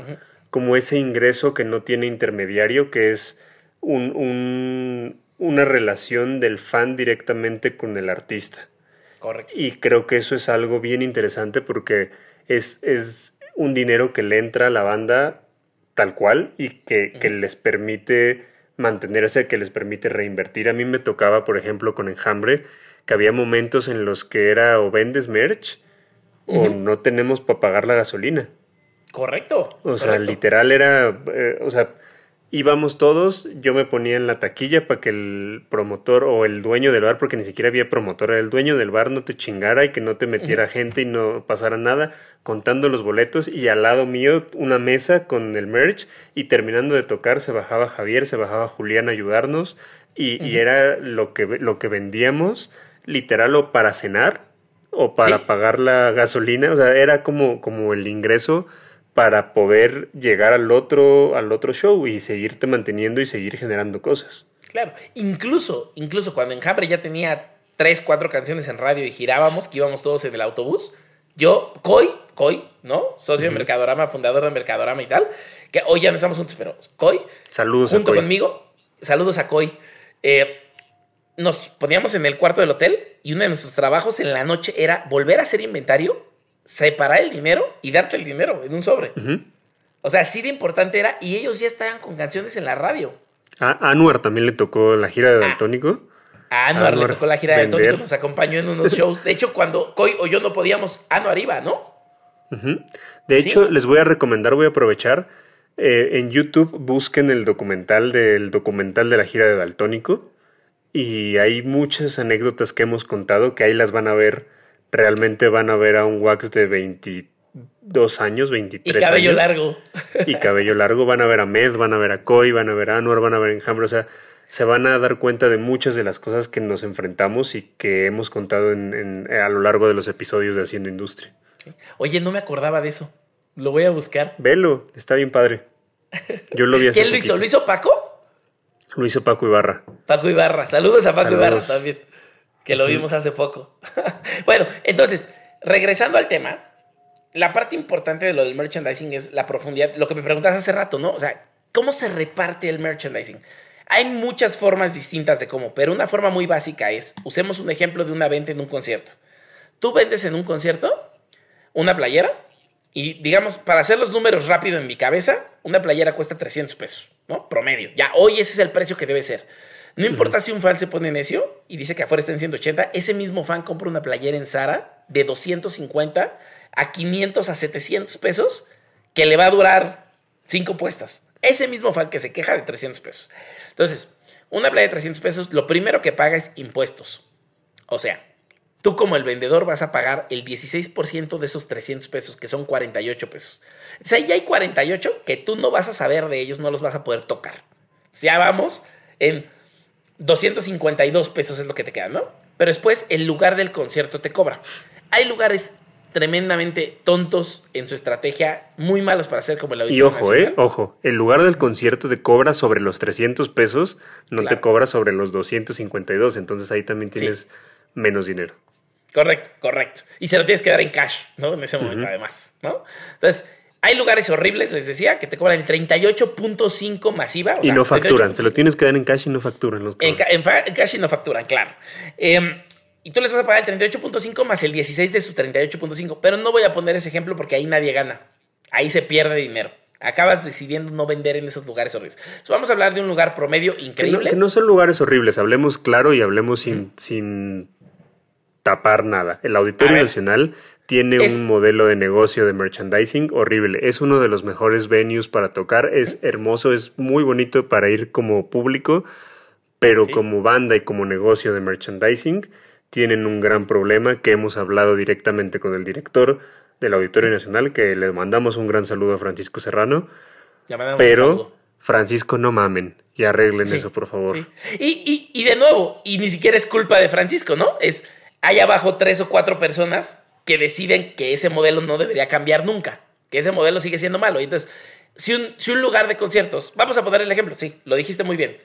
como ese ingreso que no tiene intermediario, que es un una relación del fan directamente con el artista. Correcto. Y creo que eso es algo bien interesante porque es, es un dinero que le entra a la banda tal cual y que, les permite mantenerse, que les permite reinvertir. A mí me tocaba, por ejemplo, con Enjambre, que había momentos en los que era o vendes merch o no tenemos para pagar la gasolina. Correcto. O sea, literal era, eh, o sea, íbamos todos, yo me ponía en la taquilla para que el promotor o el dueño del bar, porque ni siquiera había promotor, el dueño del bar no te chingara y que no te metiera gente y no pasara nada, contando los boletos y al lado mío una mesa con el merch y terminando de tocar se bajaba Javier, se bajaba Julián a ayudarnos y, era lo que, lo que vendíamos literal o para cenar o para pagar la gasolina, o sea, era como, como el ingreso para poder llegar al otro, al otro show y seguirte manteniendo y seguir generando cosas. Claro, incluso, incluso cuando Enjambre ya tenía tres, cuatro canciones en radio y girábamos, que íbamos todos en el autobús, yo, Coy, Coy, ¿no? Socio de Mercadorama, fundador de Mercadorama y tal, que hoy ya no estamos juntos, pero Coy, saludos junto conmigo, saludos a Coy, eh, nos poníamos en el cuarto del hotel y uno de nuestros trabajos en la noche era volver a hacer inventario separar el dinero y darte el dinero en un sobre. O sea, así de importante era. Y ellos ya estaban con canciones en la radio. A Anuar también le tocó la gira de ah. Daltónico. A Anuar, le tocó la gira de Daltónico, nos acompañó en unos shows. De hecho, cuando Coy o yo no podíamos, Anuar iba, ¿no? De hecho, les voy a recomendar, voy a aprovechar. Eh, en YouTube busquen el documental del documental de la gira de Daltónico. Y hay muchas anécdotas que hemos contado que ahí las van a ver realmente van a ver a un Wax de 22 años, 23 años. Y cabello largo. Y cabello largo. Van a ver a Med, van a ver a Koi, van a ver a Anwar, van a ver a Enjambre. O sea, se van a dar cuenta de muchas de las cosas que nos enfrentamos y que hemos contado en, a lo largo de los episodios de Haciendo Industria. Oye, no me acordaba de eso. Lo voy a buscar. Velo, está bien padre. Yo lo vi hace ¿Quién lo hizo? ¿Lo hizo Paco? Lo hizo Paco Ibarra. Paco Ibarra. Saludos a Paco Ibarra también que lo vimos hace poco. bueno, entonces, regresando al tema, la parte importante de lo del merchandising es la profundidad, lo que me preguntas hace rato, ¿no? O sea, ¿cómo se reparte el merchandising? Hay muchas formas distintas de cómo, pero una forma muy básica es, usemos un ejemplo de una venta en un concierto. Tú vendes en un concierto una playera y digamos, para hacer los números rápido en mi cabeza, una playera cuesta 300 pesos, ¿no? Promedio. Ya hoy ese es el precio que debe ser. No importa si un fan se pone necio y dice que afuera está en 180, ese mismo fan compra una playera en Zara de 250 a 500 a 700 pesos que le va a durar cinco puestas. Ese mismo fan que se queja de 300 pesos. Entonces, una playera de 300 pesos, lo primero que paga es impuestos. O sea, tú como el vendedor vas a pagar el 16% de esos 300 pesos, que son 48 pesos. O sea, ya hay 48 que tú no vas a saber de ellos, no los vas a poder tocar. Ya vamos en 252 pesos es lo que te queda, ¿no? Pero después el lugar del concierto te cobra. Hay lugares tremendamente tontos en su estrategia, muy malos para hacer como el auditorio Y ojo, eh, ojo, el lugar del concierto te cobra sobre los 300 pesos, no te cobra sobre los 252, entonces ahí también tienes menos dinero. Correcto, correcto. Y se lo tienes que dar en cash, ¿no? En ese momento, además, ¿no? Entonces, hay lugares horribles, les decía, que te cobran el 38.5 masiva. y no facturan, se lo tienes que dar en cash y no facturan los en, en, cash y no facturan, claro. Em, y tú les vas a pagar el 38.5 más el 16 de su 38.5. Pero no voy a poner ese ejemplo porque ahí nadie gana. Ahí se pierde dinero. Acabas decidiendo no vender en esos lugares horribles. vamos a hablar de un lugar promedio increíble. Que no, son lugares horribles, hablemos claro y hablemos sin, sin tapar nada. El Auditorio Nacional tiene un modelo de negocio de merchandising horrible. Es uno de los mejores venues para tocar. Es hermoso, es muy bonito para ir como público, pero como banda y como negocio de merchandising tienen un gran problema que hemos hablado directamente con el director del Auditorio Nacional, que le mandamos un gran saludo a Francisco Serrano. pero Francisco, no mamen y arreglen eso, por favor. Y, y de nuevo, y ni siquiera es culpa de Francisco, ¿no? Es hay abajo tres o cuatro personas que deciden que ese modelo no debería cambiar nunca, que ese modelo sigue siendo malo. Y entonces, si un, si un lugar de conciertos, vamos a poner el ejemplo, sí, lo dijiste muy bien.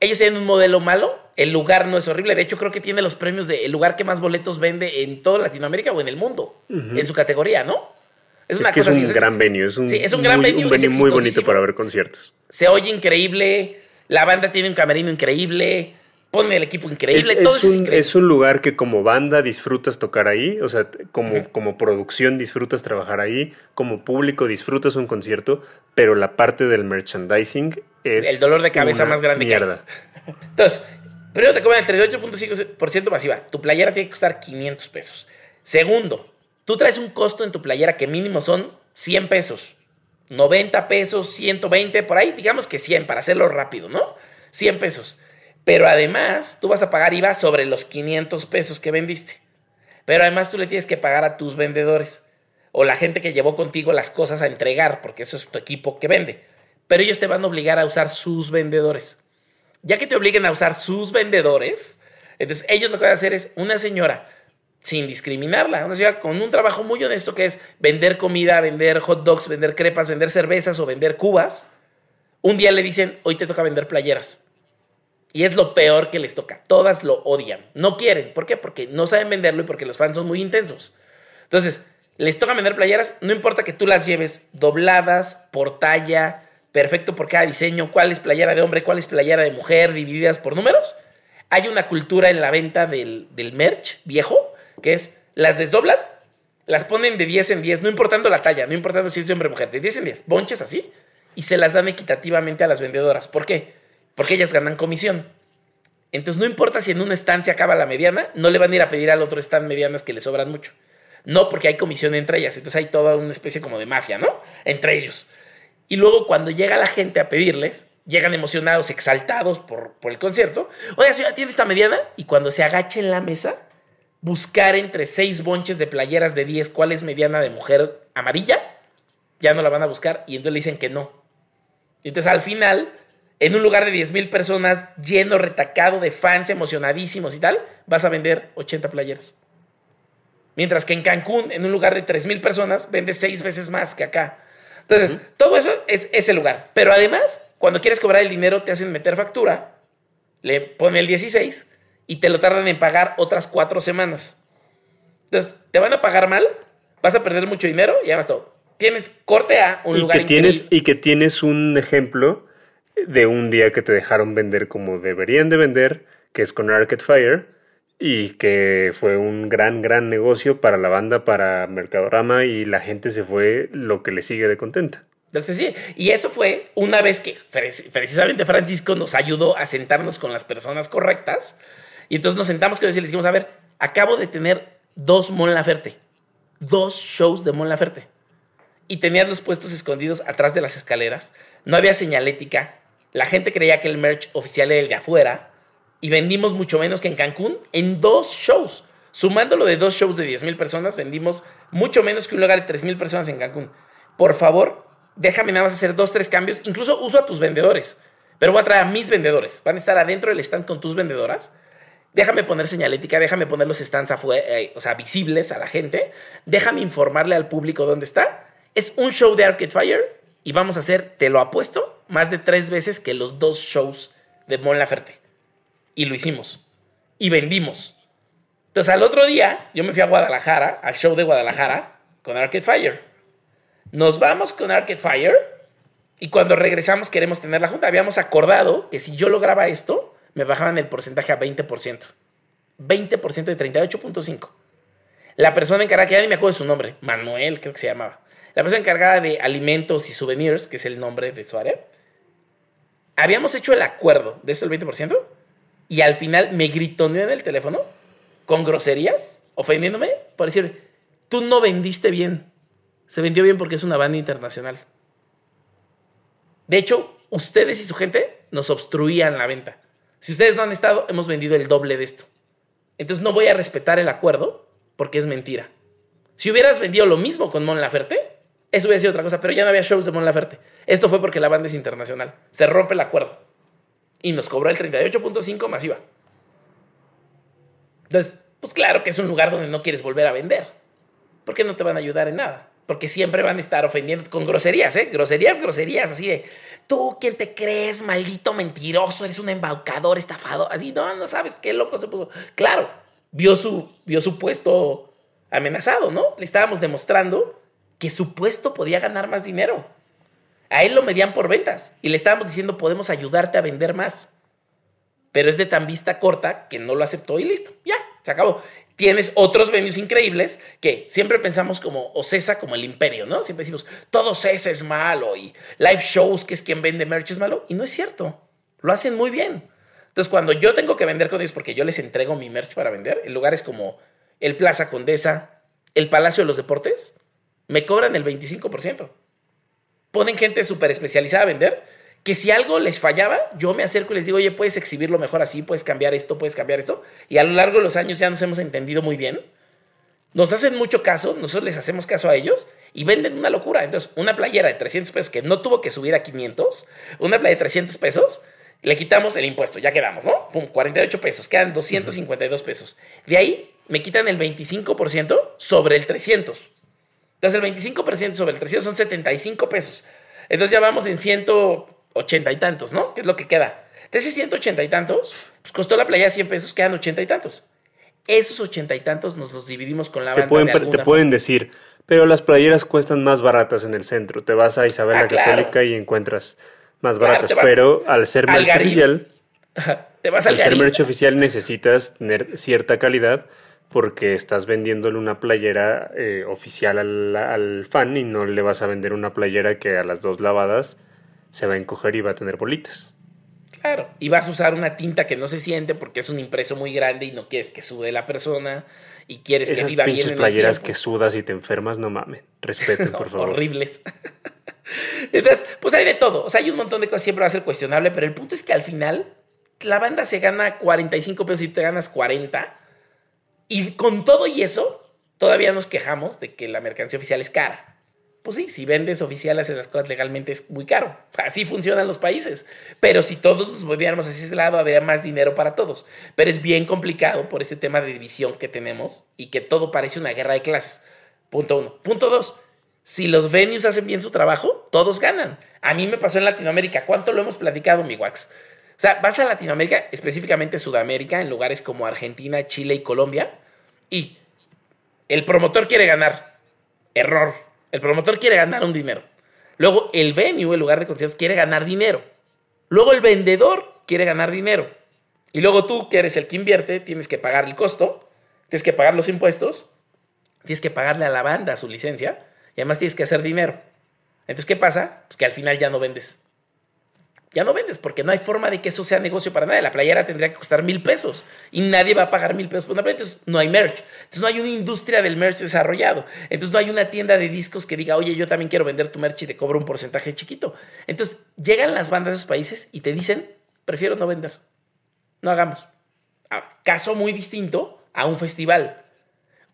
Ellos tienen un modelo malo, el lugar no es horrible, de hecho creo que tiene los premios de el lugar que más boletos vende en toda Latinoamérica o en el mundo, en su categoría, ¿no? Es, una que es un gran venue, es un, es un gran venue, un venue muy bonito para ver conciertos. Se oye increíble, la banda tiene un camerino increíble, pone el equipo increíble. Es, todo es, un, es, un, lugar que como banda disfrutas tocar ahí, o sea, como, como producción disfrutas trabajar ahí, como público disfrutas un concierto, pero la parte del merchandising es... El dolor de cabeza más grande mierda. que hay. Entonces, primero te cobran el 38.5% masiva. Tu playera tiene que costar 500 pesos. Segundo, tú traes un costo en tu playera que mínimo son 100 pesos. 90 pesos, 120, por ahí, digamos que 100 para hacerlo rápido, ¿no? 100 pesos. Pero además, tú vas a pagar IVA sobre los 500 pesos que vendiste. Pero además tú le tienes que pagar a tus vendedores o la gente que llevó contigo las cosas a entregar, porque eso es tu equipo que vende. Pero ellos te van a obligar a usar sus vendedores. Ya que te obliguen a usar sus vendedores, entonces ellos lo que van a hacer es una señora, sin discriminarla, una señora con un trabajo muy honesto que es vender comida, vender hot dogs, vender crepas, vender cervezas o vender cubas. Un día le dicen, hoy te toca vender playeras. Y es lo peor que les toca. Todas lo odian. No quieren. ¿Por qué? Porque no saben venderlo y porque los fans son muy intensos. Entonces, les toca vender playeras. No importa que tú las lleves dobladas, por talla, perfecto por cada diseño, cuál es playera de hombre, cuál es playera de mujer, divididas por números. Hay una cultura en la venta del, del merch viejo, que es las desdoblan, las ponen de 10 en 10, no importando la talla, no importando si es de hombre o mujer, de 10 en 10, bonches así, y se las dan equitativamente a las vendedoras. ¿Por qué? Porque ellas ganan comisión. Entonces no importa si en una estancia acaba la mediana, no le van a ir a pedir al otro stand medianas que le sobran mucho. No, porque hay comisión entre ellas. Entonces hay toda una especie como de mafia, ¿no? Entre ellos. Y luego cuando llega la gente a pedirles, llegan emocionados, exaltados por, el concierto. Oiga, señora, ¿tiene esta mediana? Y cuando se agacha en la mesa, buscar entre seis bonches de playeras de 10 cuál es mediana de mujer amarilla, ya no la van a buscar y entonces le dicen que no. Entonces al final en un lugar de 10 mil personas, lleno, retacado de fans emocionadísimos y tal, vas a vender 80 playeras. Mientras que en Cancún, en un lugar de 3 mil personas, vendes 6 veces más que acá. Entonces, todo eso es ese lugar. Pero además, cuando quieres cobrar el dinero, te hacen meter factura, le pone el 16 y te lo tardan en pagar otras 4 semanas. Entonces, te van a pagar mal, vas a perder mucho dinero y además todo. Tienes corte a un lugar que tienes Y que tienes un ejemplo de un día que te dejaron vender como deberían de vender, que es con Arcade Fire, y que fue un gran, gran negocio para la banda, para Mercadorama, y la gente se fue lo que le sigue de contenta. Sí. Y eso fue una vez que precisamente Francisco nos ayudó a sentarnos con las personas correctas. Y entonces nos sentamos con ellos y les dijimos, a ver, acabo de tener dos Mon Laferte, dos shows de Mon Laferte. Y tenías los puestos escondidos atrás de las escaleras. No había señalética, la gente creía que el merch oficial era el de afuera y vendimos mucho menos que en Cancún en dos shows. Sumándolo de dos shows de 10 mil personas, vendimos mucho menos que un lugar de 3 mil personas en Cancún. Por favor, déjame nada más hacer dos, tres cambios. Incluso uso a tus vendedores. pero voy a traer a mis vendedores. Van a estar adentro del stand con tus vendedoras. Déjame poner señalética, déjame poner los stands afuera, eh, o sea, visibles a la gente. Déjame informarle al público dónde está. Es un show de Arcade Fire y vamos a hacer, te lo apuesto, más de tres veces que los dos shows de Mon Laferte. Y lo hicimos. Y vendimos. Entonces al otro día yo me fui a Guadalajara, al show de Guadalajara, con Arcade Fire. Nos vamos con Arcade Fire y cuando regresamos queremos tener la junta. Habíamos acordado que si yo lograba esto, me bajaban el porcentaje a 20%. 20% de 38.5. La persona encargada, que ya ni me acuerdo de su nombre, Manuel creo que se llamaba. La persona encargada de alimentos y souvenirs, que es el nombre de su área, habíamos hecho el acuerdo de esto del 20% y al final me gritoneó en el teléfono con groserías, ofendiéndome por decir, tú no vendiste bien. Se vendió bien porque es una banda internacional. De hecho, ustedes y su gente nos obstruían la venta. Si ustedes no han estado, hemos vendido el doble de esto. Entonces no voy a respetar el acuerdo porque es mentira. Si hubieras vendido lo mismo con Mon Laferte, eso hubiera sido otra cosa, pero ya no había shows de Mon Laferte. Esto fue porque la banda es internacional. Se rompe el acuerdo. Y nos cobró el 38.5 masiva. Entonces, pues claro que es un lugar donde no quieres volver a vender. Porque no te van a ayudar en nada. Porque siempre van a estar ofendiendo con groserías, ¿eh? Groserías, groserías, así de, tú, ¿quién te crees? Maldito mentiroso, eres un embaucador, estafador. Así, no, no sabes qué loco se puso. Claro, vio su, vio su puesto amenazado, ¿no? Le estábamos demostrando que su puesto podía ganar más dinero. A él lo medían por ventas y le estábamos diciendo, podemos ayudarte a vender más pero es de tan vista corta que no lo aceptó y listo, ya, se acabó. Tienes otros venues increíbles que siempre pensamos como Ocesa como el imperio, ¿no? Siempre decimos, todo Ocesa es malo y live shows, que es quien vende merch, es malo. Y no es cierto, lo hacen muy bien. Entonces, cuando yo tengo que vender con ellos, porque yo les entrego mi merch para vender, en lugares como el Plaza Condesa, el Palacio de los Deportes, me cobran el 25%. Ponen gente súper especializada a vender que si algo les fallaba, yo me acerco y les digo, oye, puedes exhibirlo mejor así, puedes cambiar esto, puedes cambiar esto. Y a lo largo de los años ya nos hemos entendido muy bien. Nos hacen mucho caso, nosotros les hacemos caso a ellos y venden una locura. Entonces, una playera de 300 pesos que no tuvo que subir a 500, una playera de 300 pesos, le quitamos el impuesto, ya quedamos, ¿no? Pum, 48 pesos, quedan 252 pesos. De ahí me quitan el 25% sobre el 300. Entonces, el 25% sobre el 300 son 75 pesos. Entonces, ya vamos en 100 ochenta y tantos, ¿no? ¿Qué es lo que queda? De esos ciento ochenta y tantos, pues costó la playa 100 pesos, quedan ochenta y tantos. Esos ochenta y tantos nos los dividimos con la te banda. Te pueden decir, pero las playeras cuestan más baratas en el centro. Te vas a Isabel la ah, Católica y encuentras más baratas. pero al ser merch oficial, te vas al, ser merch oficial necesitas tener cierta calidad porque estás vendiéndole una playera eh, oficial al, al, fan y no le vas a vender una playera que a las dos lavadas se va a encoger y va a tener bolitas. Claro, y vas a usar una tinta que no se siente porque es un impreso muy grande y no quieres que sude la persona y quieres que viva bien. Esas playeras que sudas y te enfermas, no mames. Respeten, por favor. Horribles. Entonces, pues hay de todo. O sea, hay un montón de cosas, siempre va a ser cuestionable, pero el punto es que al final la banda se gana 45 pesos y te ganas 40. Y con todo y eso, todavía nos quejamos de que la mercancía oficial es cara pues sí, si vendes oficial, haces las cosas legalmente, es muy caro. Así funcionan los países. Pero si todos nos moviéramos hacia ese lado, habría más dinero para todos. Pero es bien complicado por este tema de división que tenemos y que todo parece una guerra de clases. Punto uno. Punto dos. Si los venues hacen bien su trabajo, todos ganan. A mí me pasó en Latinoamérica. ¿Cuánto lo hemos platicado, mi Wax? O sea, vas a Latinoamérica, específicamente Sudamérica, en lugares como Argentina, Chile y Colombia, y el promotor quiere ganar. Error el promotor quiere ganar un dinero. Luego el venue, el lugar de conciertos, quiere ganar dinero. Luego el vendedor quiere ganar dinero. Y luego tú, que eres el que invierte, tienes que pagar el costo, tienes que pagar los impuestos, tienes que pagarle a la banda su licencia y además tienes que hacer dinero. Entonces, ¿qué pasa? Pues que al final ya no vendes ya no vendes porque no hay forma de que eso sea negocio para nadie. La playera tendría que costar mil pesos y nadie va a pagar mil pesos por una playera. Entonces no hay merch. Entonces no hay una industria del merch desarrollado. Entonces no hay una tienda de discos que diga, oye, yo también quiero vender tu merch y te cobro un porcentaje chiquito. Entonces llegan las bandas de esos países y te dicen, prefiero no vender. No hagamos. caso muy distinto a un festival.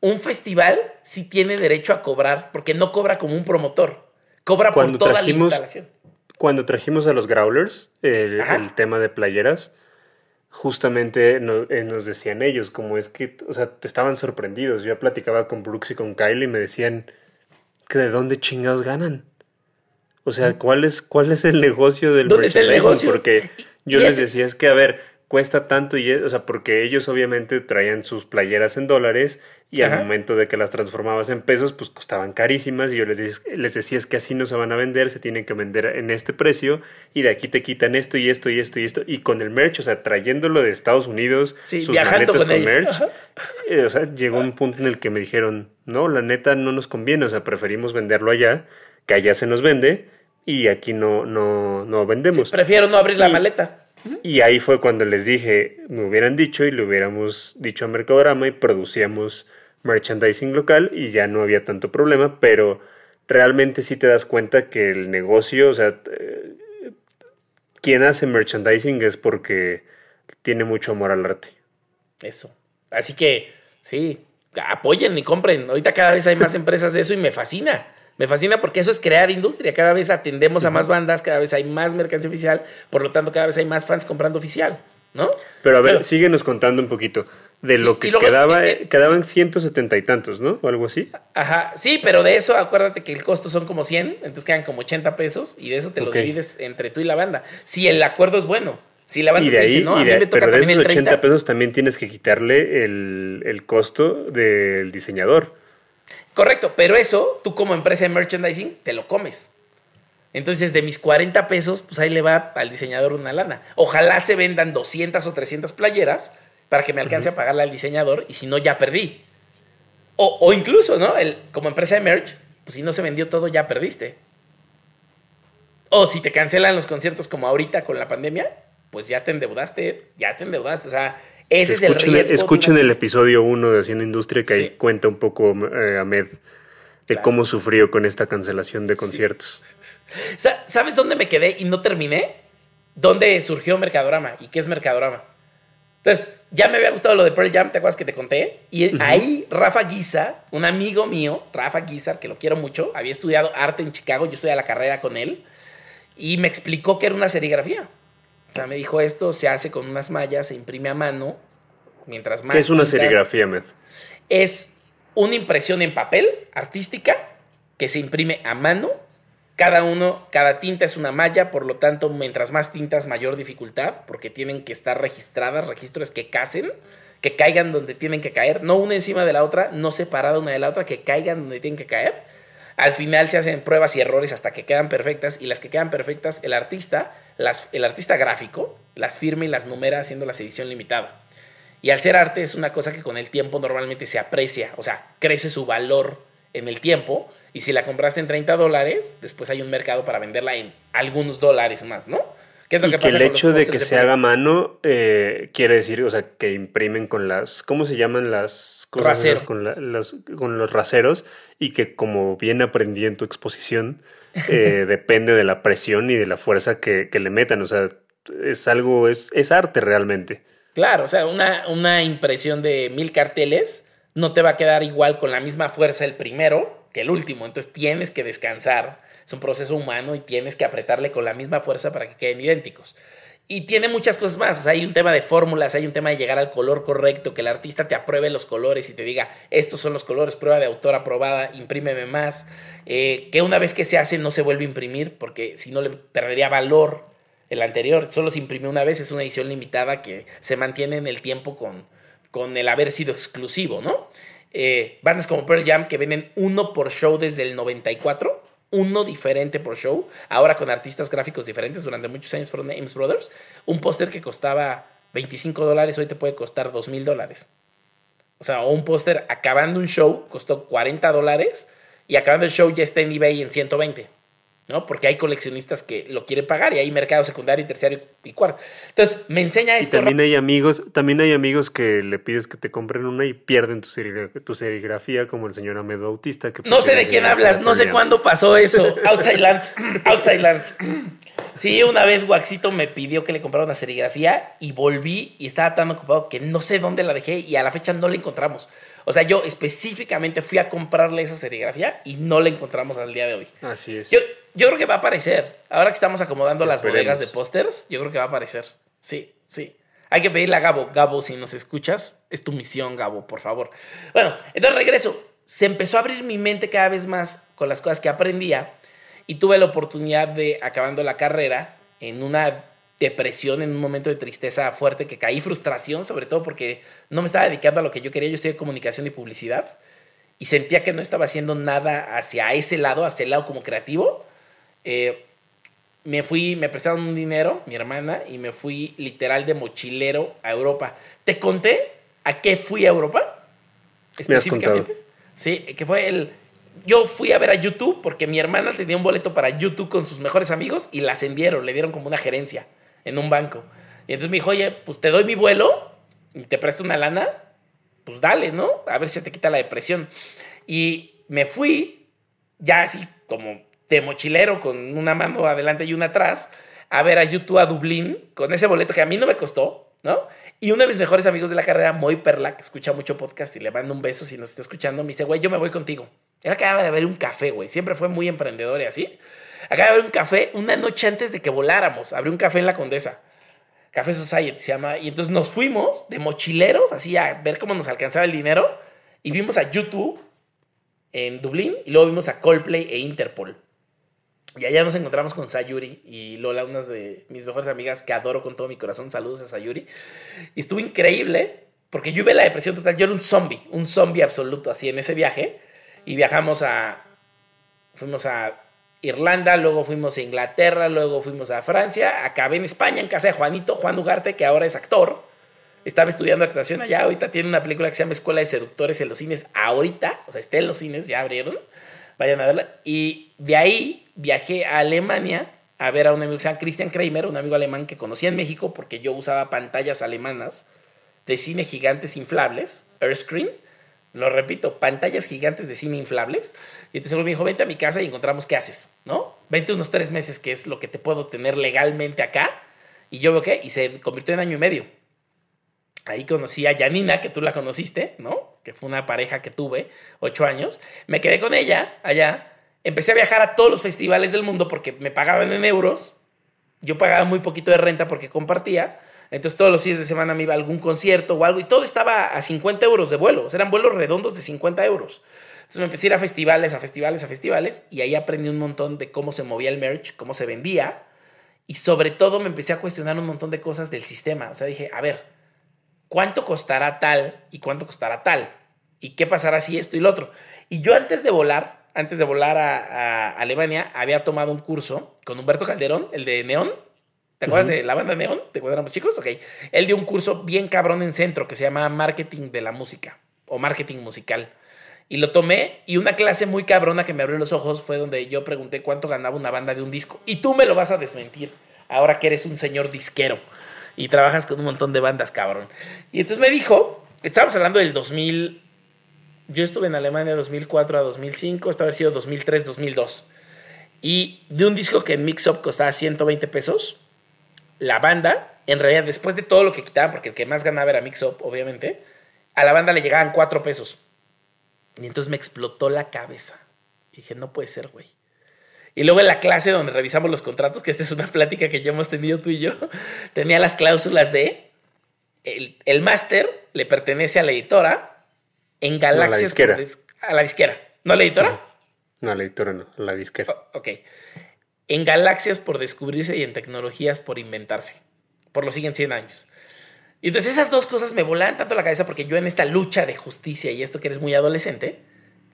Un festival sí tiene derecho a cobrar porque no cobra como un promotor. Cobra por toda la instalación cuando trajimos a los Growlers, el, tema de playeras, justamente no- eh, nos decían ellos, como es que, o sea, te estaban sorprendidos. Yo platicaba con Brooks y con Kyle y me decían que de dónde chingados ganan. O sea, ¿cuál es, cuál es el negocio del ¿Dónde está el negocio? Porque yo les decía, es que, a ver, cuesta tanto, y o sea, porque ellos obviamente traían sus playeras en dólares y Ajá. al momento de que las transformabas en pesos, pues costaban carísimas y yo les, dec- les decía, es que así no se van a vender, se tienen que vender en este precio y de aquí te quitan esto y esto y esto y esto. Y con el merch, o sea, trayéndolo de Estados Unidos, Sí, sus viajando maletas con merch, eh, o sea, llegó un punto en el que me dijeron, no, la neta no nos conviene, o sea, preferimos venderlo allá, que allá se nos vende y aquí no, no, no vendemos. Prefiero no abrir la Y- maleta. Y ahí fue cuando les dije, me hubieran dicho y le hubiéramos dicho a Mercadorama y producíamos merchandising local y ya no había tanto problema, pero realmente sí te das cuenta que el negocio, o sea, eh, quien hace merchandising es porque tiene mucho amor al arte. Eso. Así que, sí, apoyen y compren. Ahorita cada vez hay más empresas de eso y me fascina. Me fascina porque eso es crear industria. Cada vez atendemos a más bandas, cada vez hay más mercancía oficial, por lo tanto, cada vez hay más fans comprando oficial, ¿no? Pero a ver, síguenos contando un poquito de Sí, lo que luego, quedaba, eh, eh, eh, quedaban ciento setenta y tantos, ¿no? O algo así. Ajá, sí, pero de eso acuérdate que el costo son como 100, entonces quedan como 80 pesos y de eso te lo divides entre tú y la banda. Si el acuerdo es bueno, si la banda Y de te ahí, dice, no, a mí de- me toca pero de esos el 30. 80 pesos también tienes que quitarle el, el costo del diseñador. Correcto, pero eso tú como empresa de merchandising te lo comes. Entonces, de mis 40 pesos, pues ahí le va al diseñador una lana. Ojalá se vendan 200 o 300 playeras para que me alcance a pagarle al diseñador y si no, ya perdí. O, o incluso, ¿no? El, como empresa de merch, pues si no se vendió todo, ya perdiste. O si te cancelan los conciertos como ahorita con la pandemia, pues ya te endeudaste, ya te endeudaste. O sea, ese es el escuchen riesgo. escuchen el episodio 1 de Haciendo Industria que ahí cuenta un poco eh, Ahmed de Claro. cómo sufrió con esta cancelación de conciertos. Sa- ¿Sabes dónde me quedé y no terminé? ¿Dónde surgió Mercadorama? ¿Y qué es Mercadorama? Entonces, ya me había gustado lo de Pearl Jam, ¿te acuerdas que te conté? Y ahí Rafa Guizar, un amigo mío, Rafa Guizar, que lo quiero mucho, había estudiado arte en Chicago, yo estudié la carrera con él, y me explicó que era una serigrafía. Sea, me dijo, esto se hace con unas mallas, se imprime a mano, mientras más... ¿Qué es una serigrafía, Ahmed? es una impresión en papel artística que se imprime a mano. Cada uno, cada tinta es una malla, por lo tanto, mientras más tintas, mayor dificultad, porque tienen que estar registradas, registros que casen, que caigan donde tienen que caer, no una encima de la otra, no separada una de la otra, que caigan donde tienen que caer. Al final se hacen pruebas y errores hasta que quedan perfectas y las que quedan perfectas, el artista, las, el artista gráfico, las firma y las numera haciendo la edición limitada. Y al ser arte es una cosa que con el tiempo normalmente se aprecia, o sea, crece su valor en el tiempo. Y si la compraste en 30 dólares, después hay un mercado para venderla en algunos dólares más, ¿no? ¿Qué es lo Y que el con hecho de que se haga mano eh, quiere decir, o sea, que imprimen con las, ¿cómo se llaman las cosas? Con, la- las- con los raseros y que como bien aprendí en tu exposición, eh, depende de la presión y de la fuerza que, que le metan, o sea, es algo, es, es arte realmente. Claro, o sea, una, una impresión de mil carteles no te va a quedar igual con la misma fuerza el primero que el último. Entonces tienes que descansar. Es un proceso humano y tienes que apretarle con la misma fuerza para que queden idénticos. Y tiene muchas cosas más. O sea, hay un tema de fórmulas, hay un tema de llegar al color correcto, que el artista te apruebe los colores y te diga, estos son los colores, prueba de autor aprobada, imprímeme más. Eh, que una vez que se hace no se vuelve a imprimir porque si no le perdería valor el anterior. Solo se imprimió una vez, es una edición limitada que se mantiene en el tiempo con, con el haber sido exclusivo, ¿no? Eh, como Pearl Jam que venden uno por show desde el 94, uno diferente por show, ahora con artistas gráficos diferentes, durante muchos años fueron Ames Brothers, un póster que costaba 25 dólares hoy te puede costar 2 mil dólares. O sea, un póster acabando un show costó 40 dólares y acabando el show ya está en eBay en 120. ¿No? Porque hay coleccionistas que lo quieren pagar y hay mercado secundario, terciario y cuarto. Entonces, me enseña Y esto. también hay amigos, también hay amigos que le pides que te compren una y pierden tu, serigra- tu serigrafía, como el señor Ahmed Bautista. Que No sé de quién la hablas, no sé cuándo pasó eso. Outside Lands, Outside Lands. Sí, una vez Waxito me pidió que le comprara una serigrafía y volví y estaba tan ocupado que no sé dónde la dejé y a la fecha no la encontramos. O sea, yo específicamente fui a comprarle esa serigrafía y no la encontramos al día de hoy. Así es. Yo, yo creo que va a aparecer. Ahora que estamos acomodando las bodegas de pósters, yo creo que va a aparecer. Sí, sí. Hay que pedirle a Gabo. Gabo, si nos escuchas, es tu misión, Gabo, por favor. Bueno, entonces regreso. Se empezó a abrir mi mente cada vez más con las cosas que aprendía y tuve la oportunidad de, acabando la carrera, en una depresión, en un momento de tristeza fuerte que caí, frustración, sobre todo porque no me estaba dedicando a lo que yo quería. Yo en comunicación y publicidad y sentía que no estaba haciendo nada hacia ese lado, hacia el lado como creativo. Eh, me fui, me prestaron un dinero, mi hermana, y me fui literal de mochilero a Europa. ¿Te conté a qué fui a Europa? Específicamente. Sí, que fue el. Yo fui a ver a YouTube porque mi hermana tenía un boleto para YouTube con sus mejores amigos y la ascendieron, le dieron como una gerencia en un banco. Y entonces me dijo, oye, pues te doy mi vuelo y te presto una lana, pues dale, ¿no? A ver si te quita la depresión. Y me fui, ya así como de mochilero con una mano adelante y una atrás a ver a YouTube a Dublín con ese boleto que a mí no me costó, ¿no? Y uno de mis mejores amigos de la carrera, Moy Perla, que escucha mucho podcast y le mando un beso si nos está escuchando, me dice, güey, yo me voy contigo. Él acaba de ver un café, güey. Siempre fue muy emprendedor y así. De ver un café una noche antes de que voláramos. Abrió un café en la Condesa. Café Society se llama. Y entonces nos fuimos de mochileros, así a ver cómo nos alcanzaba el dinero. Y vimos a YouTube en Dublín y luego vimos a Coldplay e Interpol. Y allá nos encontramos con Sayuri y Lola, unas de mis mejores amigas que adoro con todo mi corazón. Saludos a Sayuri. Y estuvo increíble porque yo iba la depresión total. Yo era un zombie, un zombie absoluto así en ese viaje. Y viajamos a. Fuimos a Irlanda, luego fuimos a Inglaterra, luego fuimos a Francia. Acabé en España en casa de Juanito, Juan Ugarte, que ahora es actor. Estaba estudiando actuación allá. Ahorita tiene una película que se llama Escuela de Seductores en los cines. Ahorita, o sea, está en los cines, ya abrieron. Vayan a verla. Y de ahí viajé a Alemania a ver a un amigo que se llama Christian Kramer, un amigo alemán que conocí en México porque yo usaba pantallas alemanas de cine gigantes inflables, Airscreen. Lo repito, pantallas gigantes de cine inflables. Y entonces me dijo, vente a mi casa y encontramos qué haces, ¿no? Vente unos tres meses, que es lo que te puedo tener legalmente acá. Y yo veo y se convirtió en año y medio. Ahí conocí a Janina, que tú la conociste, ¿no? Que fue una pareja que tuve, ocho años. Me quedé con ella allá empecé a viajar a todos los festivales del mundo porque me pagaban en euros. Yo pagaba muy poquito de renta porque compartía. Entonces todos los días de semana me iba a algún concierto o algo y todo estaba a 50 euros de vuelo. eran vuelos redondos de 50 euros. Entonces me empecé a ir a festivales, a festivales, a festivales y ahí aprendí un montón de cómo se movía el merch, cómo se vendía y sobre todo me empecé a cuestionar un montón de cosas del sistema. O sea, dije, a ver, ¿cuánto costará tal y cuánto costará tal? ¿Y qué pasará si esto y lo otro? Y yo antes de volar antes de volar a, Alemania, había tomado un curso con Humberto Calderón, el de Neón. ¿Te acuerdas de la banda Neón? ¿Te acuerdas, chicos? Ok. Él dio un curso bien cabrón en centro que se llama Marketing de la Música o Marketing Musical. Y lo tomé y una clase muy cabrona que me abrió los ojos fue donde yo pregunté cuánto ganaba una banda de un disco. Y tú me lo vas a desmentir ahora que eres un señor disquero y trabajas con un montón de bandas, cabrón. Y entonces me dijo, estábamos hablando del 2000, yo estuve en Alemania de 2004 a 2005, esto haber sido 2003, 2002. Y de un disco que en Mixup costaba 120 pesos, la banda, en realidad después de todo lo que quitaban, porque el que más ganaba era Mixup, obviamente, a la banda le llegaban 4 pesos. Y entonces me explotó la cabeza. Y dije, no puede ser, güey. Y luego en la clase donde revisamos los contratos, que esta es una plática que ya hemos tenido tú y yo, tenía las cláusulas de el, el máster le pertenece a la editora, en Galaxias. a, la a la disquera. ¿No a la editora? No, a la editora no, a la disquera. Oh, ok. En Galaxias por descubrirse y en tecnologías por inventarse. Por los siguientes 100 años. Y entonces esas dos cosas me volan tanto la cabeza porque yo en esta lucha de justicia y esto que eres muy adolescente,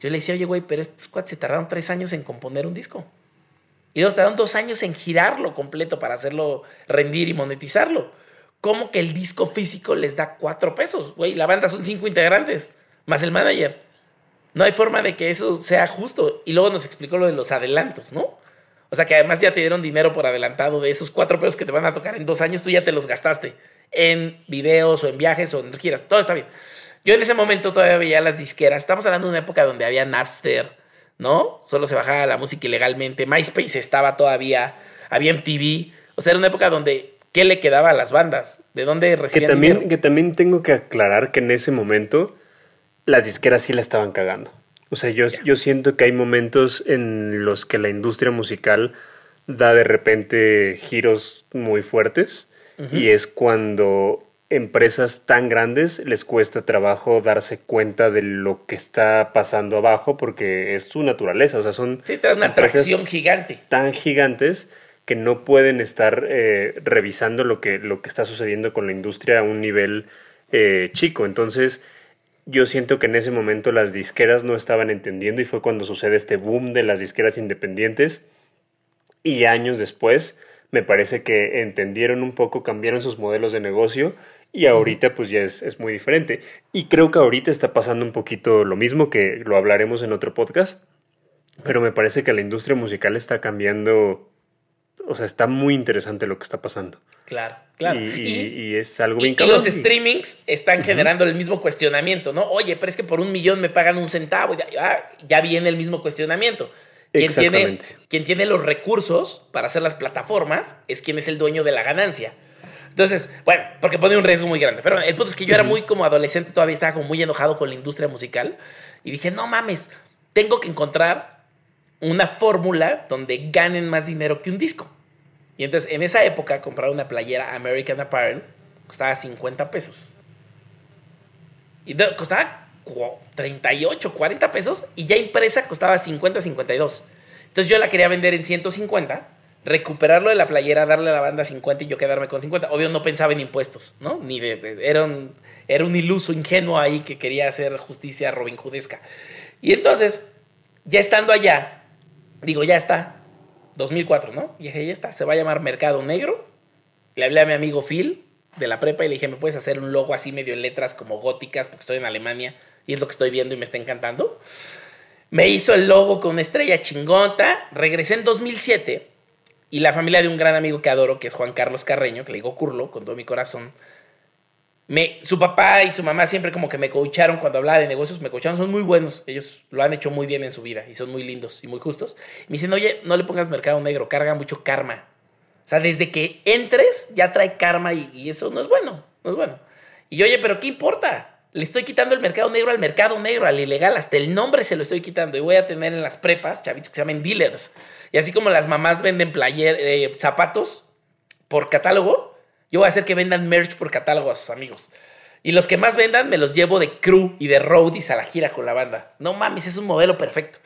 yo le decía, oye, güey, pero estos cuates se tardaron tres años en componer un disco. Y luego tardaron dos años en girarlo completo para hacerlo rendir y monetizarlo. ¿Cómo que el disco físico les da cuatro pesos? Güey, la banda son cinco integrantes más el manager. No hay forma de que eso sea justo. Y luego nos explicó lo de los adelantos, ¿no? O sea que además ya te dieron dinero por adelantado de esos cuatro pesos que te van a tocar en dos años, tú ya te los gastaste en videos o en viajes o en quieras. Todo está bien. Yo en ese momento todavía veía las disqueras. Estamos hablando de una época donde había Napster, ¿no? Solo se bajaba la música ilegalmente. MySpace estaba todavía. Había MTV. O sea, era una época donde ¿qué le quedaba a las bandas? ¿De dónde recibían que también, Que también tengo que aclarar que en ese momento las disqueras sí la estaban cagando. O sea, yo, yo siento que hay momentos en los que la industria musical da de repente giros muy fuertes y es cuando empresas tan grandes les cuesta trabajo darse cuenta de lo que está pasando abajo porque es su naturaleza, o sea, son sí, una atracción gigante. Tan gigantes que no pueden estar eh, revisando lo que, lo que está sucediendo con la industria a un nivel eh, chico. Entonces, yo siento que en ese momento las disqueras no estaban entendiendo y fue cuando sucede este boom de las disqueras independientes y años después me parece que entendieron un poco, cambiaron sus modelos de negocio y ahorita pues ya es, muy diferente. Y creo que ahorita está pasando un poquito lo mismo, que lo hablaremos en otro podcast, pero me parece que la industria musical está cambiando, o sea, está muy interesante lo que está pasando. Claro, claro. Y, es algo bien Y, los streamings están generando el mismo cuestionamiento, ¿no? Oye, pero es que por un millón me pagan un centavo, ya, ya viene el mismo cuestionamiento. Quien tiene, quien tiene los recursos para hacer las plataformas es quien es el dueño de la ganancia. Entonces, bueno, porque pone un riesgo muy grande. Pero el punto es que yo era muy como adolescente, todavía estaba como muy enojado con la industria musical. Y dije, no mames, tengo que encontrar una fórmula donde ganen más dinero que un disco. Y entonces, en esa época, comprar una playera American Apparel costaba 50 pesos. Y costaba 38, 40 pesos y ya impresa costaba 50, 52. Entonces yo la quería vender en 150, recuperarlo de la playera, darle a la banda 50 y yo quedarme con 50. Obvio no pensaba en impuestos, ¿no? Ni de, era, un, era un iluso ingenuo ahí que quería hacer justicia Robin Hoodesca. Y entonces, ya estando allá, digo, ya está, 2004, ¿no? Y dije, ya está, se va a llamar Mercado Negro. Le hablé a mi amigo Phil de la prepa y le dije, ¿me puedes hacer un logo así medio en letras como góticas? Porque estoy en Alemania y es lo que estoy viendo y me está encantando. Me hizo el logo con una estrella chingota. Regresé en 2007 y la familia de un gran amigo que adoro, que es Juan Carlos Carreño, que le digo Curlo con todo mi corazón. Me, su papá y su mamá siempre como que me coacharon cuando hablaba de negocios, me coacharon, son muy buenos, ellos lo han hecho muy bien en su vida y son muy lindos y muy justos. Me dicen, oye, no le pongas mercado negro, carga mucho karma. O sea, desde que entres ya trae karma y, eso no es bueno, no es bueno. Y oye, pero ¿qué importa? Le estoy quitando el mercado negro al mercado negro, al ilegal, hasta el nombre se lo estoy quitando. Y voy a tener en las prepas chavitos que se llaman dealers. Y así como las mamás venden player, eh, zapatos por catálogo, yo voy a hacer que vendan merch por catálogo a sus amigos. Y los que más vendan me los llevo de crew y de roadies a la gira con la banda. No mames, es un modelo perfecto.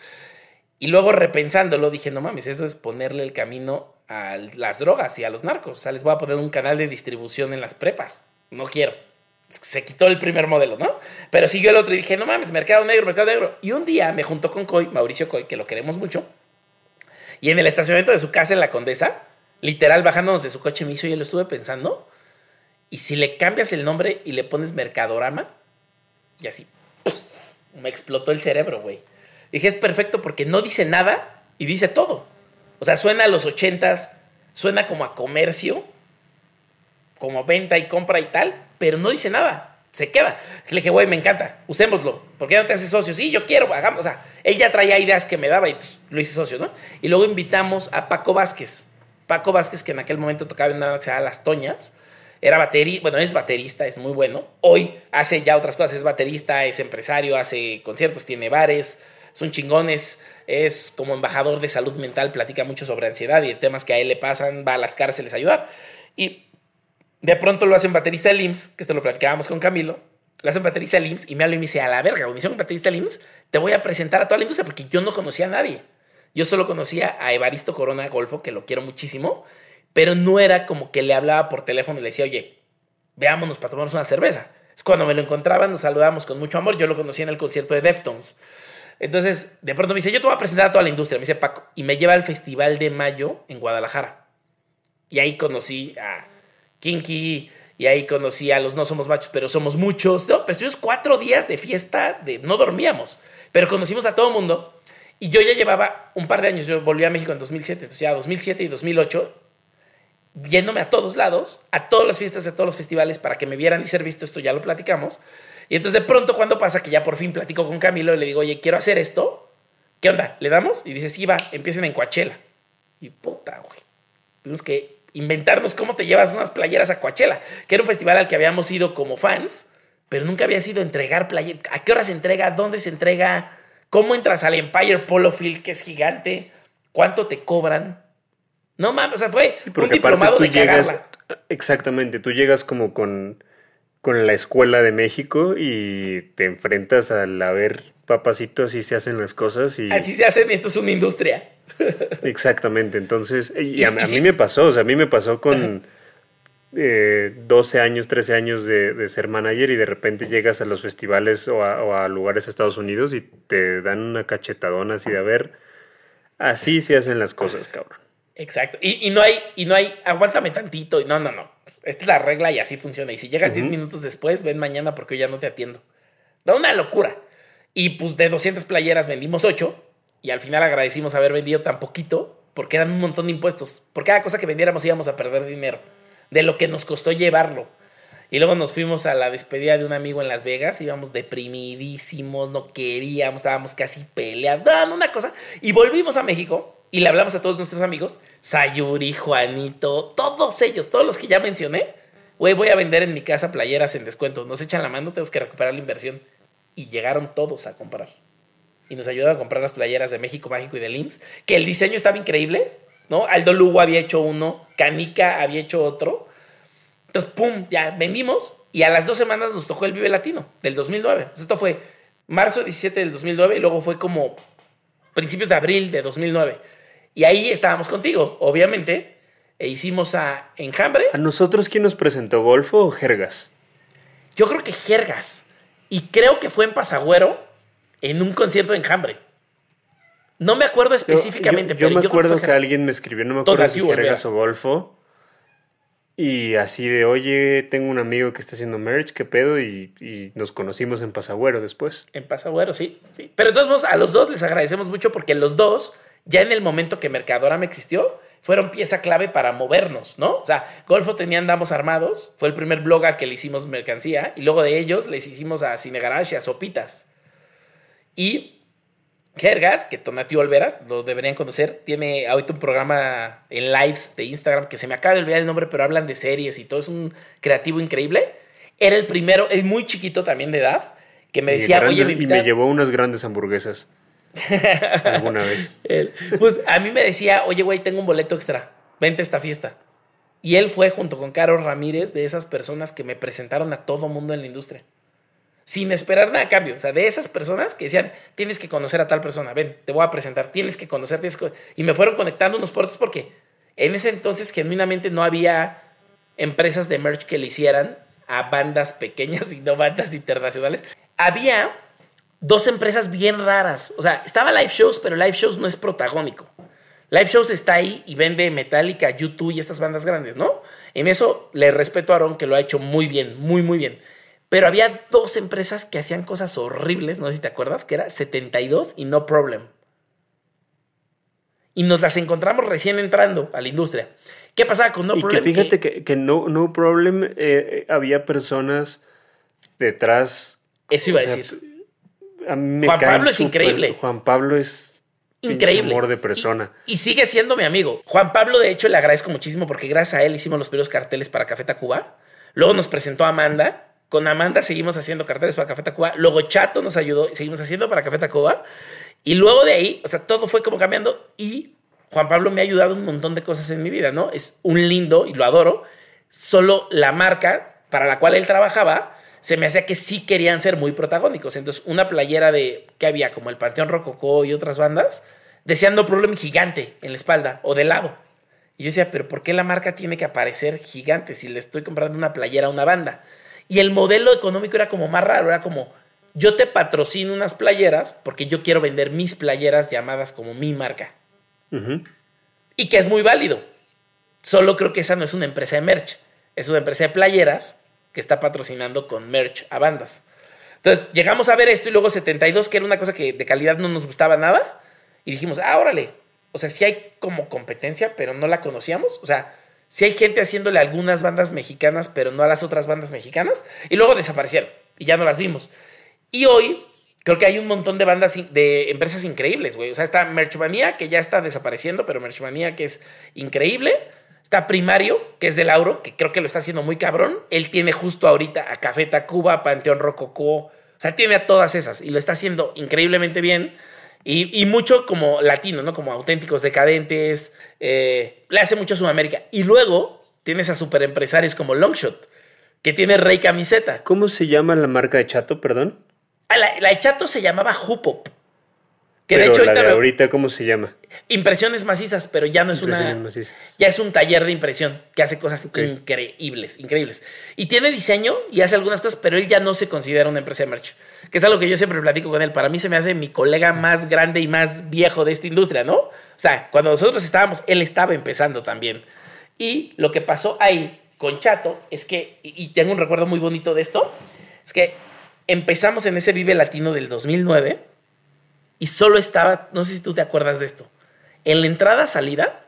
Y luego repensándolo dije, no mames, eso es ponerle el camino a las drogas y a los narcos. O sea, les voy a poner un canal de distribución en las prepas. No quiero se quitó el primer modelo, ¿no? Pero siguió el otro y dije, no mames, mercado negro, mercado negro. Y un día me juntó con Coy, Mauricio Coy, que lo queremos mucho, y en el estacionamiento de su casa en la Condesa, literal bajándonos de su coche, me hizo, yo lo estuve pensando, y si le cambias el nombre y le pones Mercadorama, y así, me explotó el cerebro, güey. Dije, es perfecto porque no dice nada y dice todo. O sea, suena a los ochentas, suena como a comercio, como venta y compra y tal, pero no dice nada. Se queda. Le dije, güey, me encanta, usémoslo. ¿Por qué no te haces socio? Sí, yo quiero, hagamos. O sea, él ya traía ideas que me daba y lo hice socio, ¿no? Y luego invitamos a Paco Vázquez. Paco Vázquez, que en aquel momento tocaba en una sea Las Toñas. Era baterista, bueno, es baterista, es muy bueno. Hoy hace ya otras cosas, es baterista, es empresario, hace conciertos, tiene bares, son chingones, es como embajador de salud mental, platica mucho sobre ansiedad y temas que a él le pasan, va a las cárceles a ayudar. Y de pronto lo hacen baterista del IMSS, que esto lo platicábamos con Camilo. Lo hacen baterista del IMSS y me habla y me dice, a la verga, me hicieron baterista del IMSS, te voy a presentar a toda la industria porque yo no conocía a nadie. Yo solo conocía a Evaristo Corona Golfo, que lo quiero muchísimo, pero no era como que le hablaba por teléfono y le decía, oye, veámonos para tomarnos una cerveza. Es cuando me lo encontraban, nos saludamos con mucho amor. Yo lo conocí en el concierto de Deftones. Entonces, de pronto me dice, yo te voy a presentar a toda la industria, me dice Paco, y me lleva al Festival de Mayo en Guadalajara. Y ahí conocí a Kinky, y ahí conocí a los No Somos Machos, pero somos muchos. No, pero estuvimos cuatro días de fiesta, de, no dormíamos, pero conocimos a todo el mundo. Y yo ya llevaba un par de años, yo volví a México en 2007, entonces ya 2007 y 2008, yéndome a todos lados, a todas las fiestas, a todos los festivales, para que me vieran y ser visto, esto ya lo platicamos. Y entonces de pronto cuando pasa que ya por fin platico con Camilo y le digo, oye, quiero hacer esto, ¿qué onda? ¿Le damos? Y dice, sí, va, empiecen en Coachella. Y puta, güey. Tuvimos que inventarnos cómo te llevas unas playeras a Coachella, que era un festival al que habíamos ido como fans, pero nunca había sido entregar player. ¿A qué hora se entrega? ¿Dónde se entrega? ¿Cómo entras al Empire Polo Field, que es gigante? ¿Cuánto te cobran? No mames, o sea, fue un diplomado de llegas, Exactamente, tú llegas como con, con la escuela de México y te enfrentas al a ver, papacito, así se hacen las cosas y... Así se hacen, esto es una industria. Exactamente, entonces, y a, mí me pasó, o sea, a mí me pasó con eh, 12 años, 13 años de, ser manager y de repente llegas a los festivales o a, lugares de Estados Unidos y te dan una cachetadona así de a ver, así se hacen las cosas, cabrón. Exacto, y, no hay, y no hay, aguántame tantito, no, no, no, esta es la regla y así funciona, y si llegas 10 minutos después, ven mañana porque yo ya no te atiendo. Da una locura. Y pues de 200 playeras vendimos 8 y al final agradecimos haber vendido tan poquito porque eran un montón de impuestos. Por cada cosa que vendiéramos íbamos a perder dinero de lo que nos costó llevarlo. Y luego nos fuimos a la despedida de un amigo en Las Vegas, íbamos deprimidísimos, no queríamos, estábamos casi peleados, una cosa. Y volvimos a México y le hablamos a todos nuestros amigos, Sayuri, Juanito, todos ellos, todos los que ya mencioné. Güey, voy a vender en mi casa playeras en descuento. Nos echan la mano, tenemos que recuperar la inversión. Y llegaron todos a comprar y nos ayudaron a comprar las playeras de México Mágico y de LIMS, que el diseño estaba increíble, ¿no? Aldo Lugo había hecho uno, Canica había hecho otro. Entonces, pum, ya vendimos y a las dos semanas nos tocó el Vive Latino del 2009. esto fue marzo 17 del 2009 y luego fue como principios de abril de 2009. Y ahí estábamos contigo, obviamente, e hicimos a Enjambre. ¿A nosotros quién nos presentó, Golfo o Jergas? Yo creo que Jergas. Y creo que fue en Pasagüero en un concierto de enjambre. No me acuerdo específicamente, yo, pero me acuerdo que, alguien me escribió, no me acuerdo si Jergas o Golfo. Y así de, oye, tengo un amigo que está haciendo merch, ¿qué pedo? Y, nos conocimos en Pasagüero después. En Pasagüero, sí, sí. Pero de todos modos, a los dos les agradecemos mucho porque los dos, ya en el momento que Mercadora me existió, fueron pieza clave para movernos, ¿no? O sea, Golfo tenía Andamos Armados, fue el primer blog al que le hicimos mercancía, y luego de ellos les hicimos a Cine Garage y a Sopitas. Y Gergas, que Tonati Olvera, lo deberían conocer, tiene ahorita un programa en lives de Instagram que se me acaba de olvidar el nombre, pero hablan de series y todo, es un creativo increíble. Era el primero, el muy chiquito también de edad, que me decía, oye, me Y me llevó unas grandes hamburguesas. alguna vez. pues a mí me decía, oye, güey, tengo un boleto extra, vente a esta fiesta. Y él fue junto con Carlos Ramírez de esas personas que me presentaron a todo mundo en la industria sin esperar nada a cambio. O sea, de esas personas que decían, tienes que conocer a tal persona, ven, te voy a presentar, tienes que conocer, tienes que... Y me fueron conectando unos por otros porque en ese entonces genuinamente no había empresas de merch que le hicieran a bandas pequeñas y no bandas internacionales. Había dos empresas bien raras. O sea, estaba Live Shows, pero Live Shows no es protagónico. Live Shows está ahí y vende Metallica, YouTube y estas bandas grandes, ¿no? En eso le respeto a Aaron que lo ha hecho muy bien, muy, muy bien. Pero había dos empresas que hacían cosas horribles, no sé si te acuerdas, que era 72 y No Problem. Y nos las encontramos recién entrando a la industria. ¿Qué pasaba con No Problem? Y que fíjate que, no, no Problem eh, eh, había personas detrás. Eso iba a decir. Juan Pablo es increíble. Juan Pablo es increíble. amor de persona. Y, y, sigue siendo mi amigo. Juan Pablo, de hecho, le agradezco muchísimo porque gracias a él hicimos los primeros carteles para Café Tacuba. Luego nos presentó Amanda con Amanda seguimos haciendo carteles para Café Tacuba. Luego Chato nos ayudó y seguimos haciendo para Café Tacuba. Y luego de ahí, o sea, todo fue como cambiando. Y Juan Pablo me ha ayudado un montón de cosas en mi vida, ¿no? Es un lindo y lo adoro. Solo la marca para la cual él trabajaba se me hacía que sí querían ser muy protagónicos. Entonces, una playera de que había como el Panteón Rococó y otras bandas, decían no problema gigante en la espalda o de lado. Y yo decía, pero ¿por qué la marca tiene que aparecer gigante si le estoy comprando una playera a una banda? Y el modelo económico era como más raro, era como, yo te patrocino unas playeras porque yo quiero vender mis playeras llamadas como mi marca. Y que es muy válido. Solo creo que esa no es una empresa de merch, es una empresa de playeras que está patrocinando con merch a bandas. Entonces llegamos a ver esto y luego 72, que era una cosa que de calidad no nos gustaba nada, y dijimos, ah, órale. O sea, sí hay como competencia, pero no la conocíamos. O sea, si hay gente haciéndole algunas bandas mexicanas, pero no a las otras bandas mexicanas, y luego desaparecieron y ya no las vimos. Y hoy creo que hay un montón de bandas, de empresas increíbles, güey. O sea, está Merchmania, que ya está desapareciendo, pero Merchmania, que es increíble. Está Primario, que es de Lauro, que creo que lo está haciendo muy cabrón. Él tiene justo ahorita a Café Tacuba, Panteón Rococó. O sea, tiene a todas esas y lo está haciendo increíblemente bien. Y, y mucho como latino, ¿no? Como auténticos decadentes. eh, le hace mucho a Sudamérica. Y luego tienes a superempresarios como Longshot, que tiene Rey Camiseta. ¿Cómo se llama la marca de Chato, perdón? Ah, la, la de Chato se llamaba Hupop. Que Pero de hecho la ahorita de ahorita, ¿cómo se llama? Impresiones macizas, pero ya no es una. Macizas. Ya es un taller de impresión que hace cosas Ok. increíbles, increíbles. Y tiene diseño y hace algunas cosas, pero él ya no se considera una empresa de merch. Que es algo que yo siempre platico con él. Para mí se me hace mi colega más grande y más viejo de esta industria, ¿no? O sea, cuando nosotros estábamos, él estaba empezando también. Y lo que pasó ahí con Chato es que, y tengo un recuerdo muy bonito de esto, es que empezamos en ese Vive Latino del 2009 y solo estaba, no sé si tú te acuerdas de esto, en la entrada-salida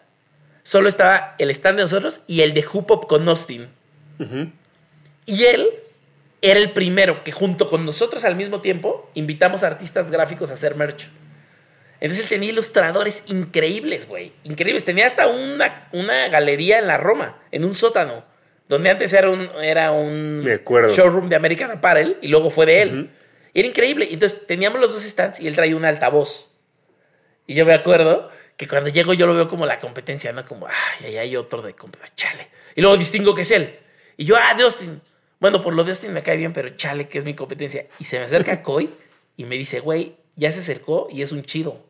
solo estaba el stand de nosotros y el de Hupop con Austin. Y él era el primero que junto con nosotros al mismo tiempo invitamos a artistas gráficos a hacer merch. Entonces él tenía ilustradores increíbles, güey. Increíbles. Tenía hasta una, una galería en la Roma, en un sótano, donde antes era un, era un showroom de American Apparel y luego fue de él. Era increíble. Entonces teníamos los dos stands y él traía un altavoz. Y yo me acuerdo que cuando llego yo lo veo como la competencia, ¿no? Como, ay, ahí hay otro de competencia, chale. Y luego distingo que es él. Y yo, ah, de Austin. Bueno, por lo de Austin me cae bien, pero chale, que es mi competencia. Y se me acerca Coy y me dice, güey, ya se acercó y es un chido.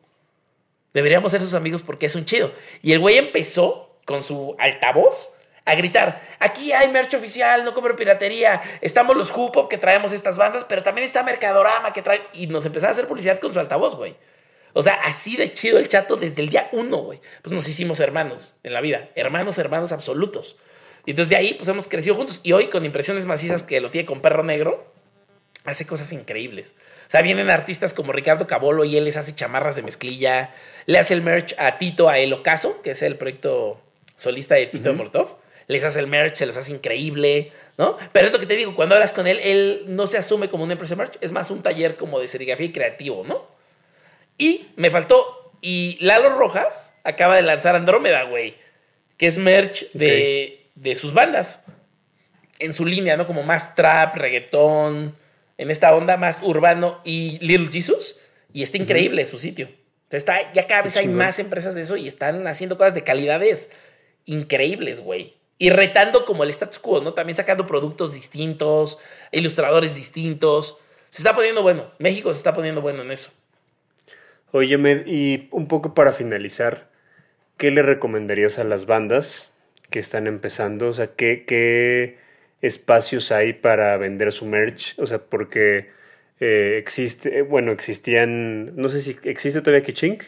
Deberíamos ser sus amigos porque es un chido. Y el güey empezó con su altavoz a gritar, aquí hay merch oficial, no compro piratería, estamos los Hupop que traemos estas bandas, pero también está Mercadorama que trae... Y nos empezaba a hacer publicidad con su altavoz, güey. O sea, así de chido el chato desde el día uno, güey. Pues nos hicimos hermanos en la vida, hermanos, hermanos absolutos. Y entonces de ahí, pues hemos crecido juntos. Y hoy con impresiones macizas que lo tiene con Perro Negro, hace cosas increíbles. O sea, vienen artistas como Ricardo Cabolo y él les hace chamarras de mezclilla. Le hace el merch a Tito, a El Ocaso, que es el proyecto solista de Tito de Molotov. Les hace el merch, se los hace increíble, ¿no? Pero es lo que te digo, cuando hablas con él, él no se asume como una empresa de merch, es más un taller como de serigrafía y creativo, ¿no? Y me faltó, y Lalo Rojas acaba de lanzar Andrómeda, güey, que es merch de, de sus bandas en su línea, ¿no? Como más trap, reggaetón, en esta onda más urbano y Little Jesus. Y está increíble su sitio. Entonces está, ya cada vez hay más empresas de eso y están haciendo cosas de calidades increíbles, güey. Y retando como el status quo, ¿no? También sacando productos distintos, ilustradores distintos. Se está poniendo bueno. México se está poniendo bueno en eso. Óyeme, y un poco para finalizar, ¿qué le recomendarías a las bandas que están empezando? O sea, ¿qué, qué espacios hay para vender su merch? O sea, porque eh, existe, bueno, existían, no sé si existe todavía Kichink.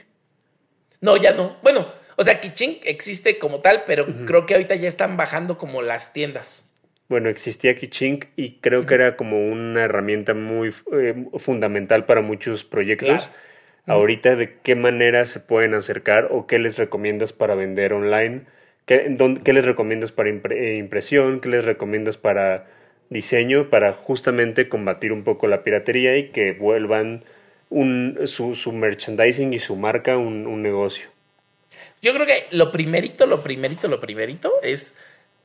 No, ya no. Bueno, o sea, Kiching existe como tal, pero creo que ahorita ya están bajando como las tiendas. Bueno, existía Kichink y creo que era como una herramienta muy eh, fundamental para muchos proyectos. Claro. Ahorita, ¿de qué manera se pueden acercar o qué les recomiendas para vender online? ¿Qué, dónde- qué les recomiendas para impre- eh, impresión? ¿Qué les recomiendas para diseño? Para justamente combatir un poco la piratería y que vuelvan un, su, su merchandising y su marca un, un negocio. Yo creo que lo primerito, lo primerito, lo primerito es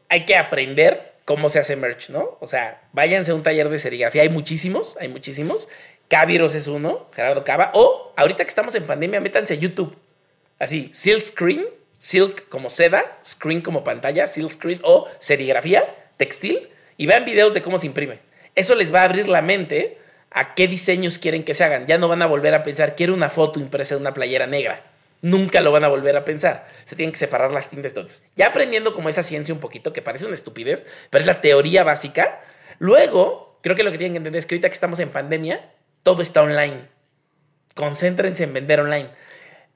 hay que aprender cómo se hace merch, ¿no? O sea, váyanse a un taller de serigrafía. Hay muchísimos, hay muchísimos. Caviros es uno, Gerardo Cava. O ahorita que estamos en pandemia, métanse a YouTube. Así, Silk Screen, Silk como seda, Screen como pantalla, Silk Screen o serigrafía, textil, y vean videos de cómo se imprime. Eso les va a abrir la mente a qué diseños quieren que se hagan. Ya no van a volver a pensar, quiero una foto impresa de una playera negra. Nunca lo van a volver a pensar. Se tienen que separar las tintas todas. Ya aprendiendo como esa ciencia un poquito, que parece una estupidez, pero es la teoría básica. Luego, creo que lo que tienen que entender es que ahorita que estamos en pandemia, todo está online. Concéntrense en vender online.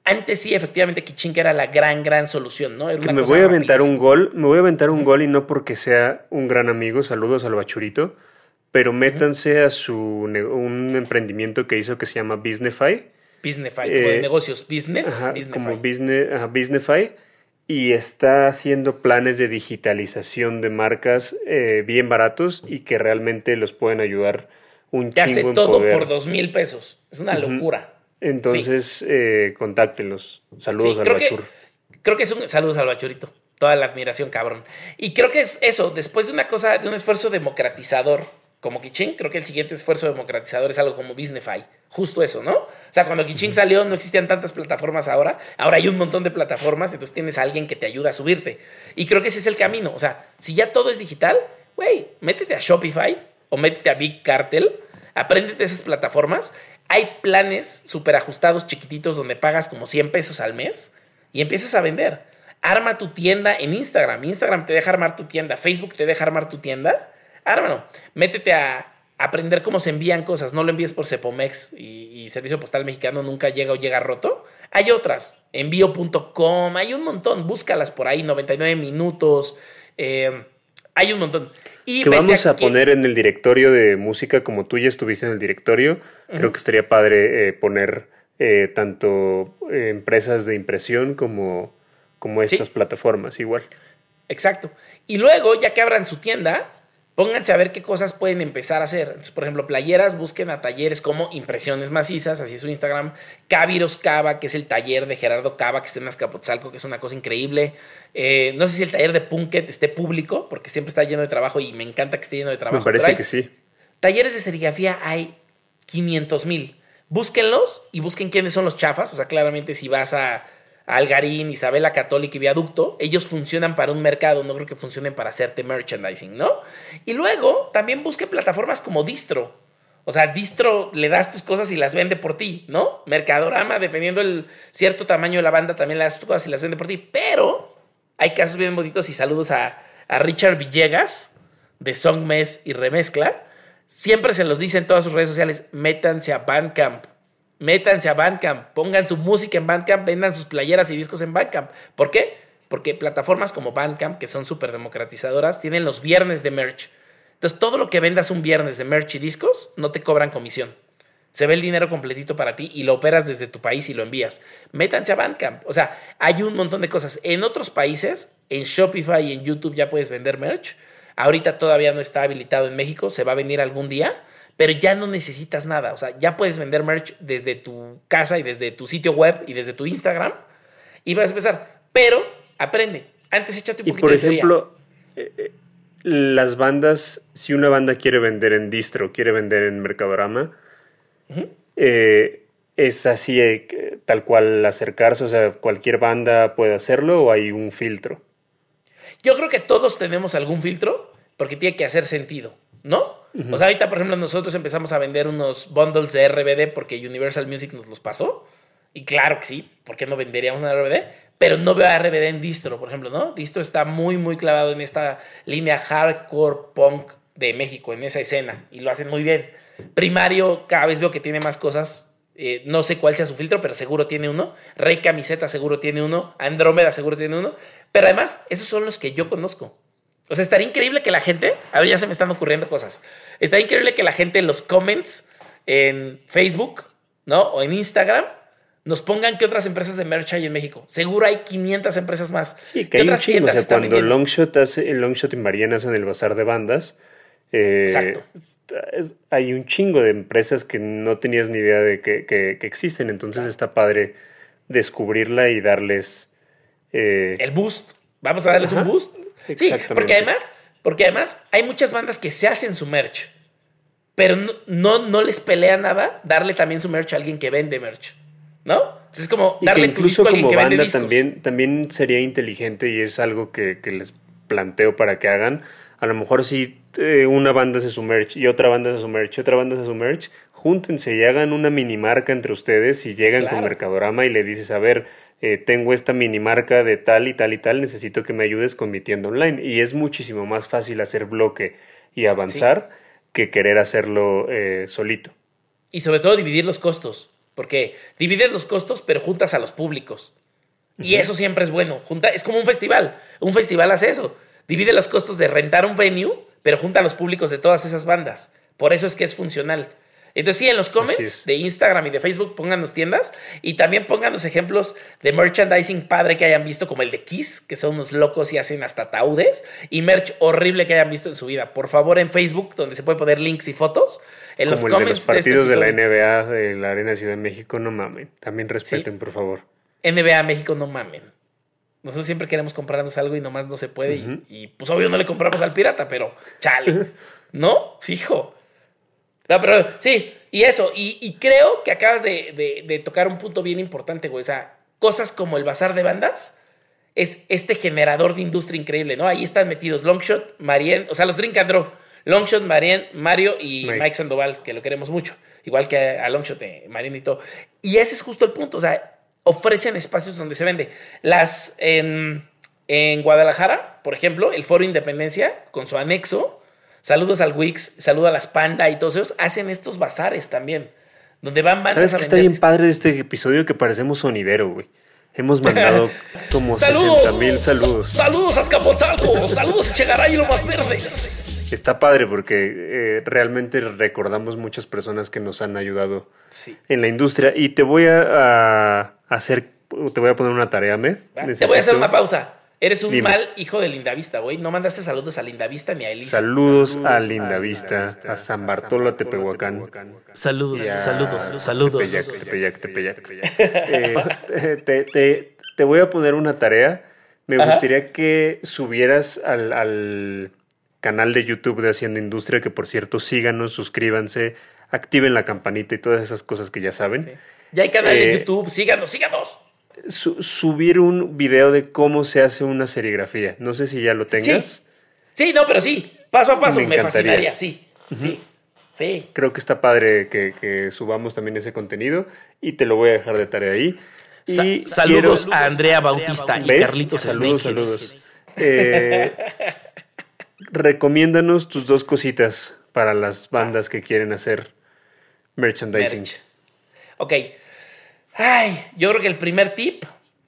Antes sí, efectivamente, Kichink era la gran, gran solución, ¿no? Era Que me voy a aventar un gol, me voy a aventar un gol y no porque sea un gran amigo, saludos al bachurito, pero métanse a su un emprendimiento que hizo que se llama Businessify, Businessify, como de Eh, negocios, business, ajá, Businessify. como business, ajá, Businessify, y está haciendo planes de digitalización de marcas eh, bien baratos y que realmente los pueden ayudar un Te hace todo poder. por dos mil pesos. Es una locura. Entonces, eh, contáctenlos. Saludos Sí, al creo que, bachur. creo que es un. Saludos al bachurito. toda la admiración, cabrón. Y creo que es eso, después de una cosa, de un esfuerzo democratizador como Kiching, creo que el siguiente esfuerzo democratizador es algo como Businessify. Justo eso, ¿no? O sea, cuando Kiching salió no existían tantas plataformas ahora. Ahora hay un montón de plataformas, entonces tienes a alguien que te ayuda a subirte. Y creo que ese es el camino. O sea, si ya todo es digital, güey, métete a Shopify o métete a Big Cartel, apréndete esas plataformas. Hay planes súper ajustados, chiquititos, donde pagas como 100 pesos al mes y empiezas a vender. Arma tu tienda en Instagram. Instagram te deja armar tu tienda. Facebook te deja armar tu tienda ármalo. Métete a aprender cómo se envían cosas. No lo envíes por Cepomex y, Servicio Postal Mexicano nunca llega o llega roto. Hay otras. Envío.com. Hay un montón. Búscalas por ahí. 99 minutos. Eh, hay un montón. Y que vamos a, poner en el directorio de música, como tú ya estuviste en el directorio. Creo que estaría padre eh, poner eh, tanto empresas de impresión como, como estas plataformas, igual. Exacto. Y luego, ya que abran su tienda, Pónganse a ver qué cosas pueden empezar a hacer. por ejemplo, playeras, busquen a talleres como Impresiones Macizas, así es su Instagram. Caviros Cava, que es el taller de Gerardo Cava, que está en Azcapotzalco, que es una cosa increíble. Eh, no sé si el taller de Punket esté público, porque siempre está lleno de trabajo y me encanta que esté lleno de trabajo. Me parece que sí. Talleres de serigrafía hay 500 mil. Búsquenlos y busquen quiénes son los chafas. O sea, claramente si vas a Algarín, Isabela Católica y Viaducto, ellos funcionan para un mercado, no creo que funcionen para hacerte merchandising, ¿no? Y luego también busque plataformas como Distro. O sea, Distro le das tus cosas y las vende por ti, ¿no? Mercadorama, dependiendo del cierto tamaño de la banda, también le das tus cosas y las vende por ti. Pero hay casos bien bonitos y saludos a, a Richard Villegas de Songmes y Remezcla. Siempre se los dice en todas sus redes sociales, métanse a Bandcamp métanse a Bandcamp, pongan su música en Bandcamp, vendan sus playeras y discos en Bandcamp. ¿Por qué? Porque plataformas como Bandcamp, que son súper democratizadoras, tienen los viernes de merch. Entonces, todo lo que vendas un viernes de merch y discos, no te cobran comisión. Se ve el dinero completito para ti y lo operas desde tu país y lo envías. Métanse a Bandcamp. O sea, hay un montón de cosas. En otros países, en Shopify y en YouTube ya puedes vender merch. Ahorita todavía no está habilitado en México, se va a venir algún día pero ya no necesitas nada. O sea, ya puedes vender merch desde tu casa y desde tu sitio web y desde tu Instagram y vas a empezar. Pero aprende. Antes échate un y por ejemplo, eh, eh, las bandas, si una banda quiere vender en distro, quiere vender en Mercadorama, eh, es así tal cual acercarse, o sea, cualquier banda puede hacerlo o hay un filtro. Yo creo que todos tenemos algún filtro porque tiene que hacer sentido, ¿no? O sea, ahorita, por ejemplo, nosotros empezamos a vender unos bundles de RBD porque Universal Music nos los pasó. Y claro que sí, ¿por qué no venderíamos una RBD? Pero no veo a RBD en distro, por ejemplo, ¿no? Distro está muy, muy clavado en esta línea hardcore punk de México, en esa escena, y lo hacen muy bien. Primario, cada vez veo que tiene más cosas. Eh, no sé cuál sea su filtro, pero seguro tiene uno. Rey Camiseta seguro tiene uno. Andrómeda seguro tiene uno. Pero además, esos son los que yo conozco. O sea, estaría increíble que la gente, a ver, ya se me están ocurriendo cosas. Estaría increíble que la gente en los comments en Facebook, ¿no? O en Instagram nos pongan qué otras empresas de merch hay en México. Seguro hay 500 empresas más. Sí, que hay un chingo. O sea, cuando Longshot hace, Longshot y Mariana hacen el bazar de bandas, eh, Exacto. hay un chingo de empresas que no tenías ni idea de que, existen. Entonces está padre descubrirla y darles... Eh, el boost. Vamos a darles un boost. Sí, porque además, porque además hay muchas bandas que se hacen su merch, pero no, no, les pelea nada darle también su merch a alguien que vende merch, ¿no? Es como darle tu disco a alguien que vende. También, también sería inteligente y es algo que, les planteo para que hagan. A lo mejor si eh, una banda hace su merch y otra banda hace su merch y otra banda hace su merch, júntense y hagan una mini marca entre ustedes y llegan con Mercadorama y le dices, a ver, eh, tengo esta mini marca de tal y tal y tal, necesito que me ayudes con mi tienda online. Y es muchísimo más fácil hacer bloque y avanzar que querer hacerlo eh, solito. Y sobre todo dividir los costos, porque divides los costos pero juntas a los públicos. Y eso siempre es bueno. Junta, es como un festival. Un festival hace eso. Divide los costos de rentar un venue, pero junta a los públicos de todas esas bandas. Por eso es que es funcional. Entonces, sí, en los comments de Instagram y de Facebook pónganos tiendas y también pónganos ejemplos de merchandising padre que hayan visto, como el de Kiss, que son unos locos y hacen hasta taudes, y merch horrible que hayan visto en su vida. Por favor, en Facebook, donde se puede poner links y fotos, en los comments. De los partidos de, la NBA de la Arena Ciudad de México, no mamen. También respeten, por favor. NBA México, no mamen. Nosotros siempre queremos comprarnos algo y nomás no se puede. y, y, pues obvio no le compramos al pirata, pero chale. ¿No? Fijo. No, pero sí, y eso. Y, creo que acabas de, de, tocar un punto bien importante, güey. O sea, cosas como el bazar de bandas es este generador de industria increíble, ¿no? Ahí están metidos Longshot, Marien, o sea, los Drink and Draw. Longshot, Marien, Mario y Mike. Sandoval, que lo queremos mucho. Igual que a Longshot, eh, Marien y todo. Y ese es justo el punto. O sea, ofrecen espacios donde se vende. Las en, en Guadalajara, por ejemplo, el Foro Independencia, con su anexo, saludos al Wix, saludos a las Panda y todos ellos, hacen estos bazares también. Donde van bandas ¿Sabes que está bien padre de este episodio que parecemos sonidero, güey? Hemos mandado como 60 mil saludos. Saludos a Azcapotzalco, saludos a Chegaray y Lomas Verdes. Está padre porque eh, realmente recordamos muchas personas que nos han ayudado en la industria. Y te voy a, hacer, te voy a poner una tarea, Med. Te voy a hacer una pausa. Eres un mal hijo de Lindavista, güey. No mandaste saludos a Lindavista ni a Elisa. Saludos, a Lindavista, a, San Bartolo, Tepehuacán. Saludos, saludos, saludos. Tepeyac, Tepeyac, Tepeyac. Eh, te, voy a poner una tarea. Me gustaría que subieras al, canal de YouTube de Haciendo Industria, que por cierto, síganos, suscríbanse, activen la campanita y todas esas cosas que ya saben. Ya hay canal de eh, YouTube, síganos, síganos subir un video de cómo se hace una serigrafía. No sé si ya lo tengas. Sí, no, pero sí, paso a paso, me, fascinaría, sí, sí. Sí. Creo que está padre que, subamos también ese contenido y te lo voy a dejar de tarea ahí. Y saludos a Andrea Bautista y Carlitos Saludos, saludos. Eh, recomiéndanos tus dos cositas para las bandas que quieren hacer merchandising. Ok, Ay, yo creo que el primer tip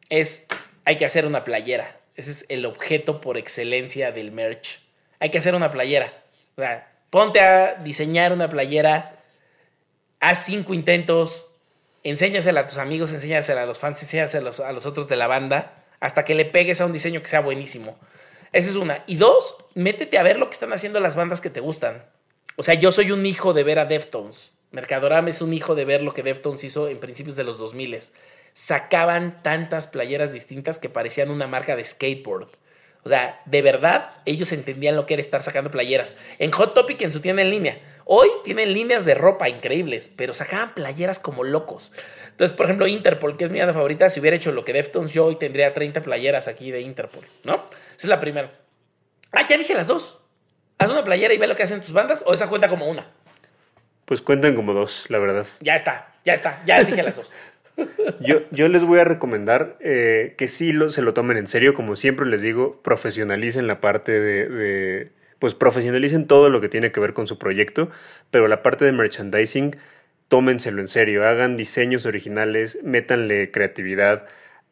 es hay que hacer una playera. Ese es el objeto por excelencia del merch. Hay que hacer una playera. O sea, ponte a diseñar una playera, haz cinco intentos, enséñasela a tus amigos, enséñasela a los fans, enséñasela a los, otros de la banda, hasta que le pegues a un diseño que sea buenísimo. Esa es una. Y dos, métete a ver lo que están haciendo las bandas que te gustan. O sea, yo soy un hijo de ver a Deftones. Mercadorama es un hijo de ver lo que Deftones hizo en principios de los 2000. Sacaban tantas playeras distintas que parecían una marca de skateboard. O sea, de verdad, ellos entendían lo que era estar sacando playeras. En Hot Topic, en su tienda en línea. Hoy tienen líneas de ropa increíbles, pero sacaban playeras como locos. Entonces, por ejemplo, Interpol, que es mi banda favorita, si hubiera hecho lo que Deftones, yo hoy tendría 30 playeras aquí de Interpol, ¿no? Esa es la primera. Ah, ya dije las dos. Haz una playera y ve lo que hacen tus bandas, o esa cuenta como una. Pues cuentan como dos, la verdad. Ya está, ya está, ya dije las dos. Yo, yo, les voy a recomendar eh, que sí lo, se lo tomen en serio, como siempre les digo, profesionalicen la parte de, pues profesionalicen todo lo que tiene que ver con su proyecto, pero la parte de merchandising, tómenselo en serio, hagan diseños originales, métanle creatividad,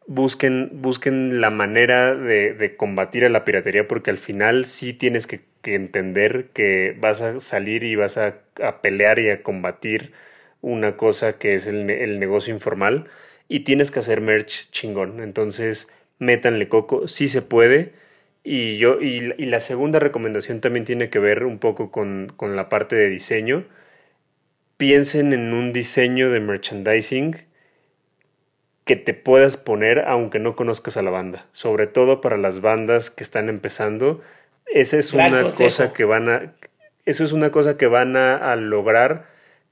busquen, busquen la manera de, de combatir a la piratería, porque al final sí tienes que que entender que vas a salir y vas a, pelear y a combatir una cosa que es el, negocio informal y tienes que hacer merch chingón. Entonces, métanle coco, sí se puede. Y, yo, y, la segunda recomendación también tiene que ver un poco con, con la parte de diseño. Piensen en un diseño de merchandising que te puedas poner aunque no conozcas a la banda. Sobre todo para las bandas que están empezando esa es una cosa que van a. Eso es una cosa que van a, lograr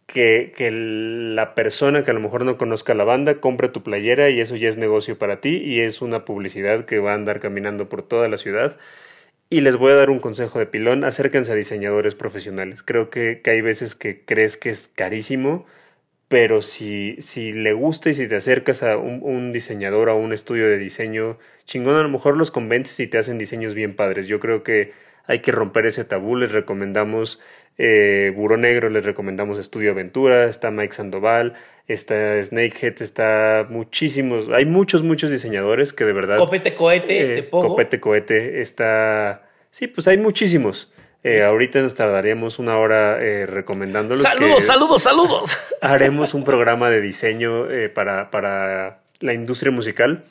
que, que, la persona que a lo mejor no conozca la banda compre tu playera y eso ya es negocio para ti y es una publicidad que va a andar caminando por toda la ciudad. Y les voy a dar un consejo de pilón, acérquense a diseñadores profesionales. Creo que, que hay veces que crees que es carísimo, pero si, si le gusta y si te acercas a un, un diseñador o a un estudio de diseño chingón, a lo mejor los convences y te hacen diseños bien padres. Yo creo que hay que romper ese tabú. Les recomendamos eh, Buro Negro, les recomendamos Estudio Aventura, está Mike Sandoval, está Snakehead, está muchísimos, hay muchos, muchos diseñadores que de verdad... Copete Cohete, eh, Copete Cohete, está... Sí, pues hay muchísimos. Eh, ahorita nos tardaríamos una hora eh, recomendándolos. Saludos, saludos, saludos. Haremos un programa de diseño para, para la industria musical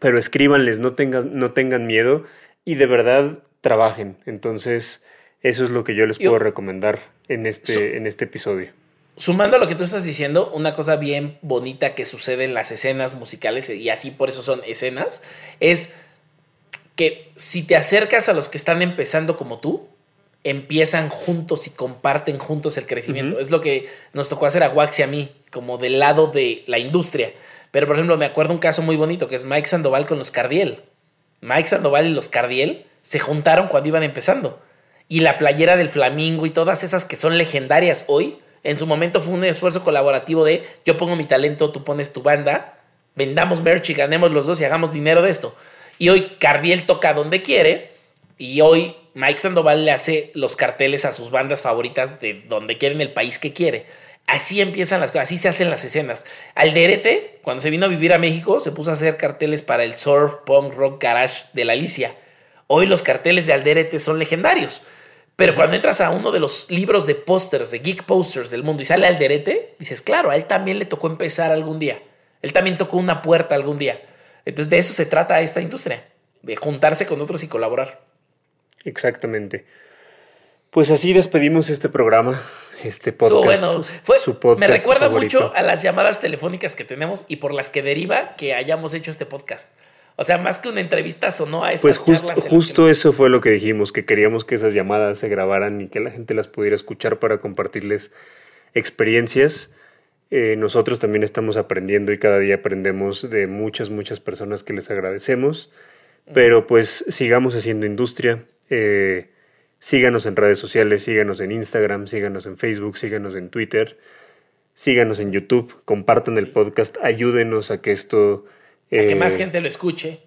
pero escríbanles, no tengan, no tengan miedo y de verdad trabajen. Entonces, eso es lo que yo les puedo recomendar en este, en este episodio. sumando a lo que tú estás diciendo, una cosa bien bonita que sucede en las escenas musicales, y así por eso son escenas, es que si te acercas a los que están empezando como tú, empiezan juntos y comparten juntos el crecimiento. Es lo que nos tocó hacer a Wax y a mí, como del lado de la industria. Pero, por ejemplo, me acuerdo un caso muy bonito que es Mike Sandoval con los Cardiel. Mike Sandoval y los Cardiel se juntaron cuando iban empezando. Y la playera del Flamingo y todas esas que son legendarias hoy, en su momento fue un esfuerzo colaborativo de yo pongo mi talento, tú pones tu banda, vendamos merch y ganemos los dos y hagamos dinero de esto. Y hoy Cardiel toca donde quiere y hoy Mike Sandoval le hace los carteles a sus bandas favoritas de donde quiere en el país que quiere. Así empiezan las cosas, así se hacen las escenas. Alderete, cuando se vino a vivir a México, se puso a hacer carteles para el surf, punk, rock, garage de la Alicia. Hoy los carteles de Alderete son legendarios. Pero cuando entras a uno de los libros de pósters, de geek posters del mundo y sale Alderete, dices, claro, a él también le tocó empezar algún día. Él también tocó una puerta algún día. Entonces de eso se trata esta industria, de juntarse con otros y colaborar. Exactamente. Pues así despedimos este programa este podcast. Bueno, me recuerda mucho a las llamadas telefónicas que tenemos y por las que deriva que hayamos hecho este podcast. O sea, más que una entrevista sonó a estas Pues justo, eso fue lo que dijimos, que queríamos que esas llamadas se grabaran y que la gente las pudiera escuchar para compartirles experiencias. Eh, nosotros también estamos aprendiendo y cada día aprendemos de muchas, muchas personas que les agradecemos. Pero pues sigamos haciendo industria. Eh, Síganos en redes sociales, síganos en Instagram, síganos en Facebook, síganos en Twitter, síganos en YouTube, compartan el podcast, ayúdenos a que esto... a que más eh, gente lo escuche.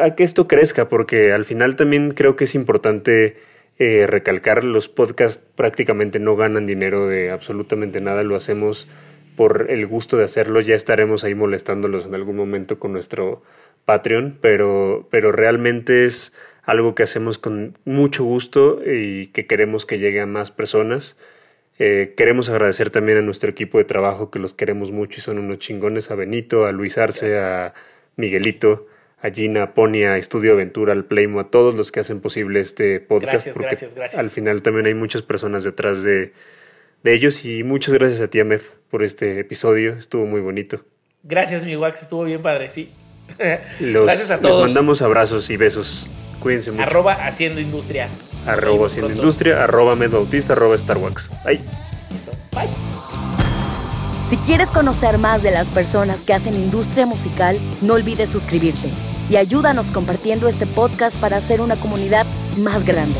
a que esto crezca, porque al final también creo que es importante eh, recalcar, los podcasts prácticamente no ganan dinero de absolutamente nada, lo hacemos por el gusto de hacerlo, ya estaremos ahí molestándolos en algún momento con nuestro Patreon, pero, pero realmente es algo que hacemos con mucho gusto y que queremos que llegue a más personas. Eh, queremos agradecer también a nuestro equipo de trabajo, que los queremos mucho y son unos chingones, a Benito, a Luis Arce, a Miguelito, a Gina, a Pony, a Estudio Aventura, al Playmo, a todos los que hacen posible este podcast. Gracias, gracias, gracias. Al final también hay muchas personas detrás de, de ellos y muchas gracias a ti, Ahmed, por este episodio. Estuvo muy bonito. Gracias, mi Wax, estuvo bien padre, sí. gracias a todos. Les mandamos abrazos y besos. Cuídense mucho. Arroba Haciendo Industria. Arroba Haciendo Industria, arroba Medbautista, arroba Starbucks. Bye. Listo. Bye. Si quieres conocer más de las personas que hacen industria musical, no olvides suscribirte y ayúdanos compartiendo este podcast para hacer una comunidad más grande.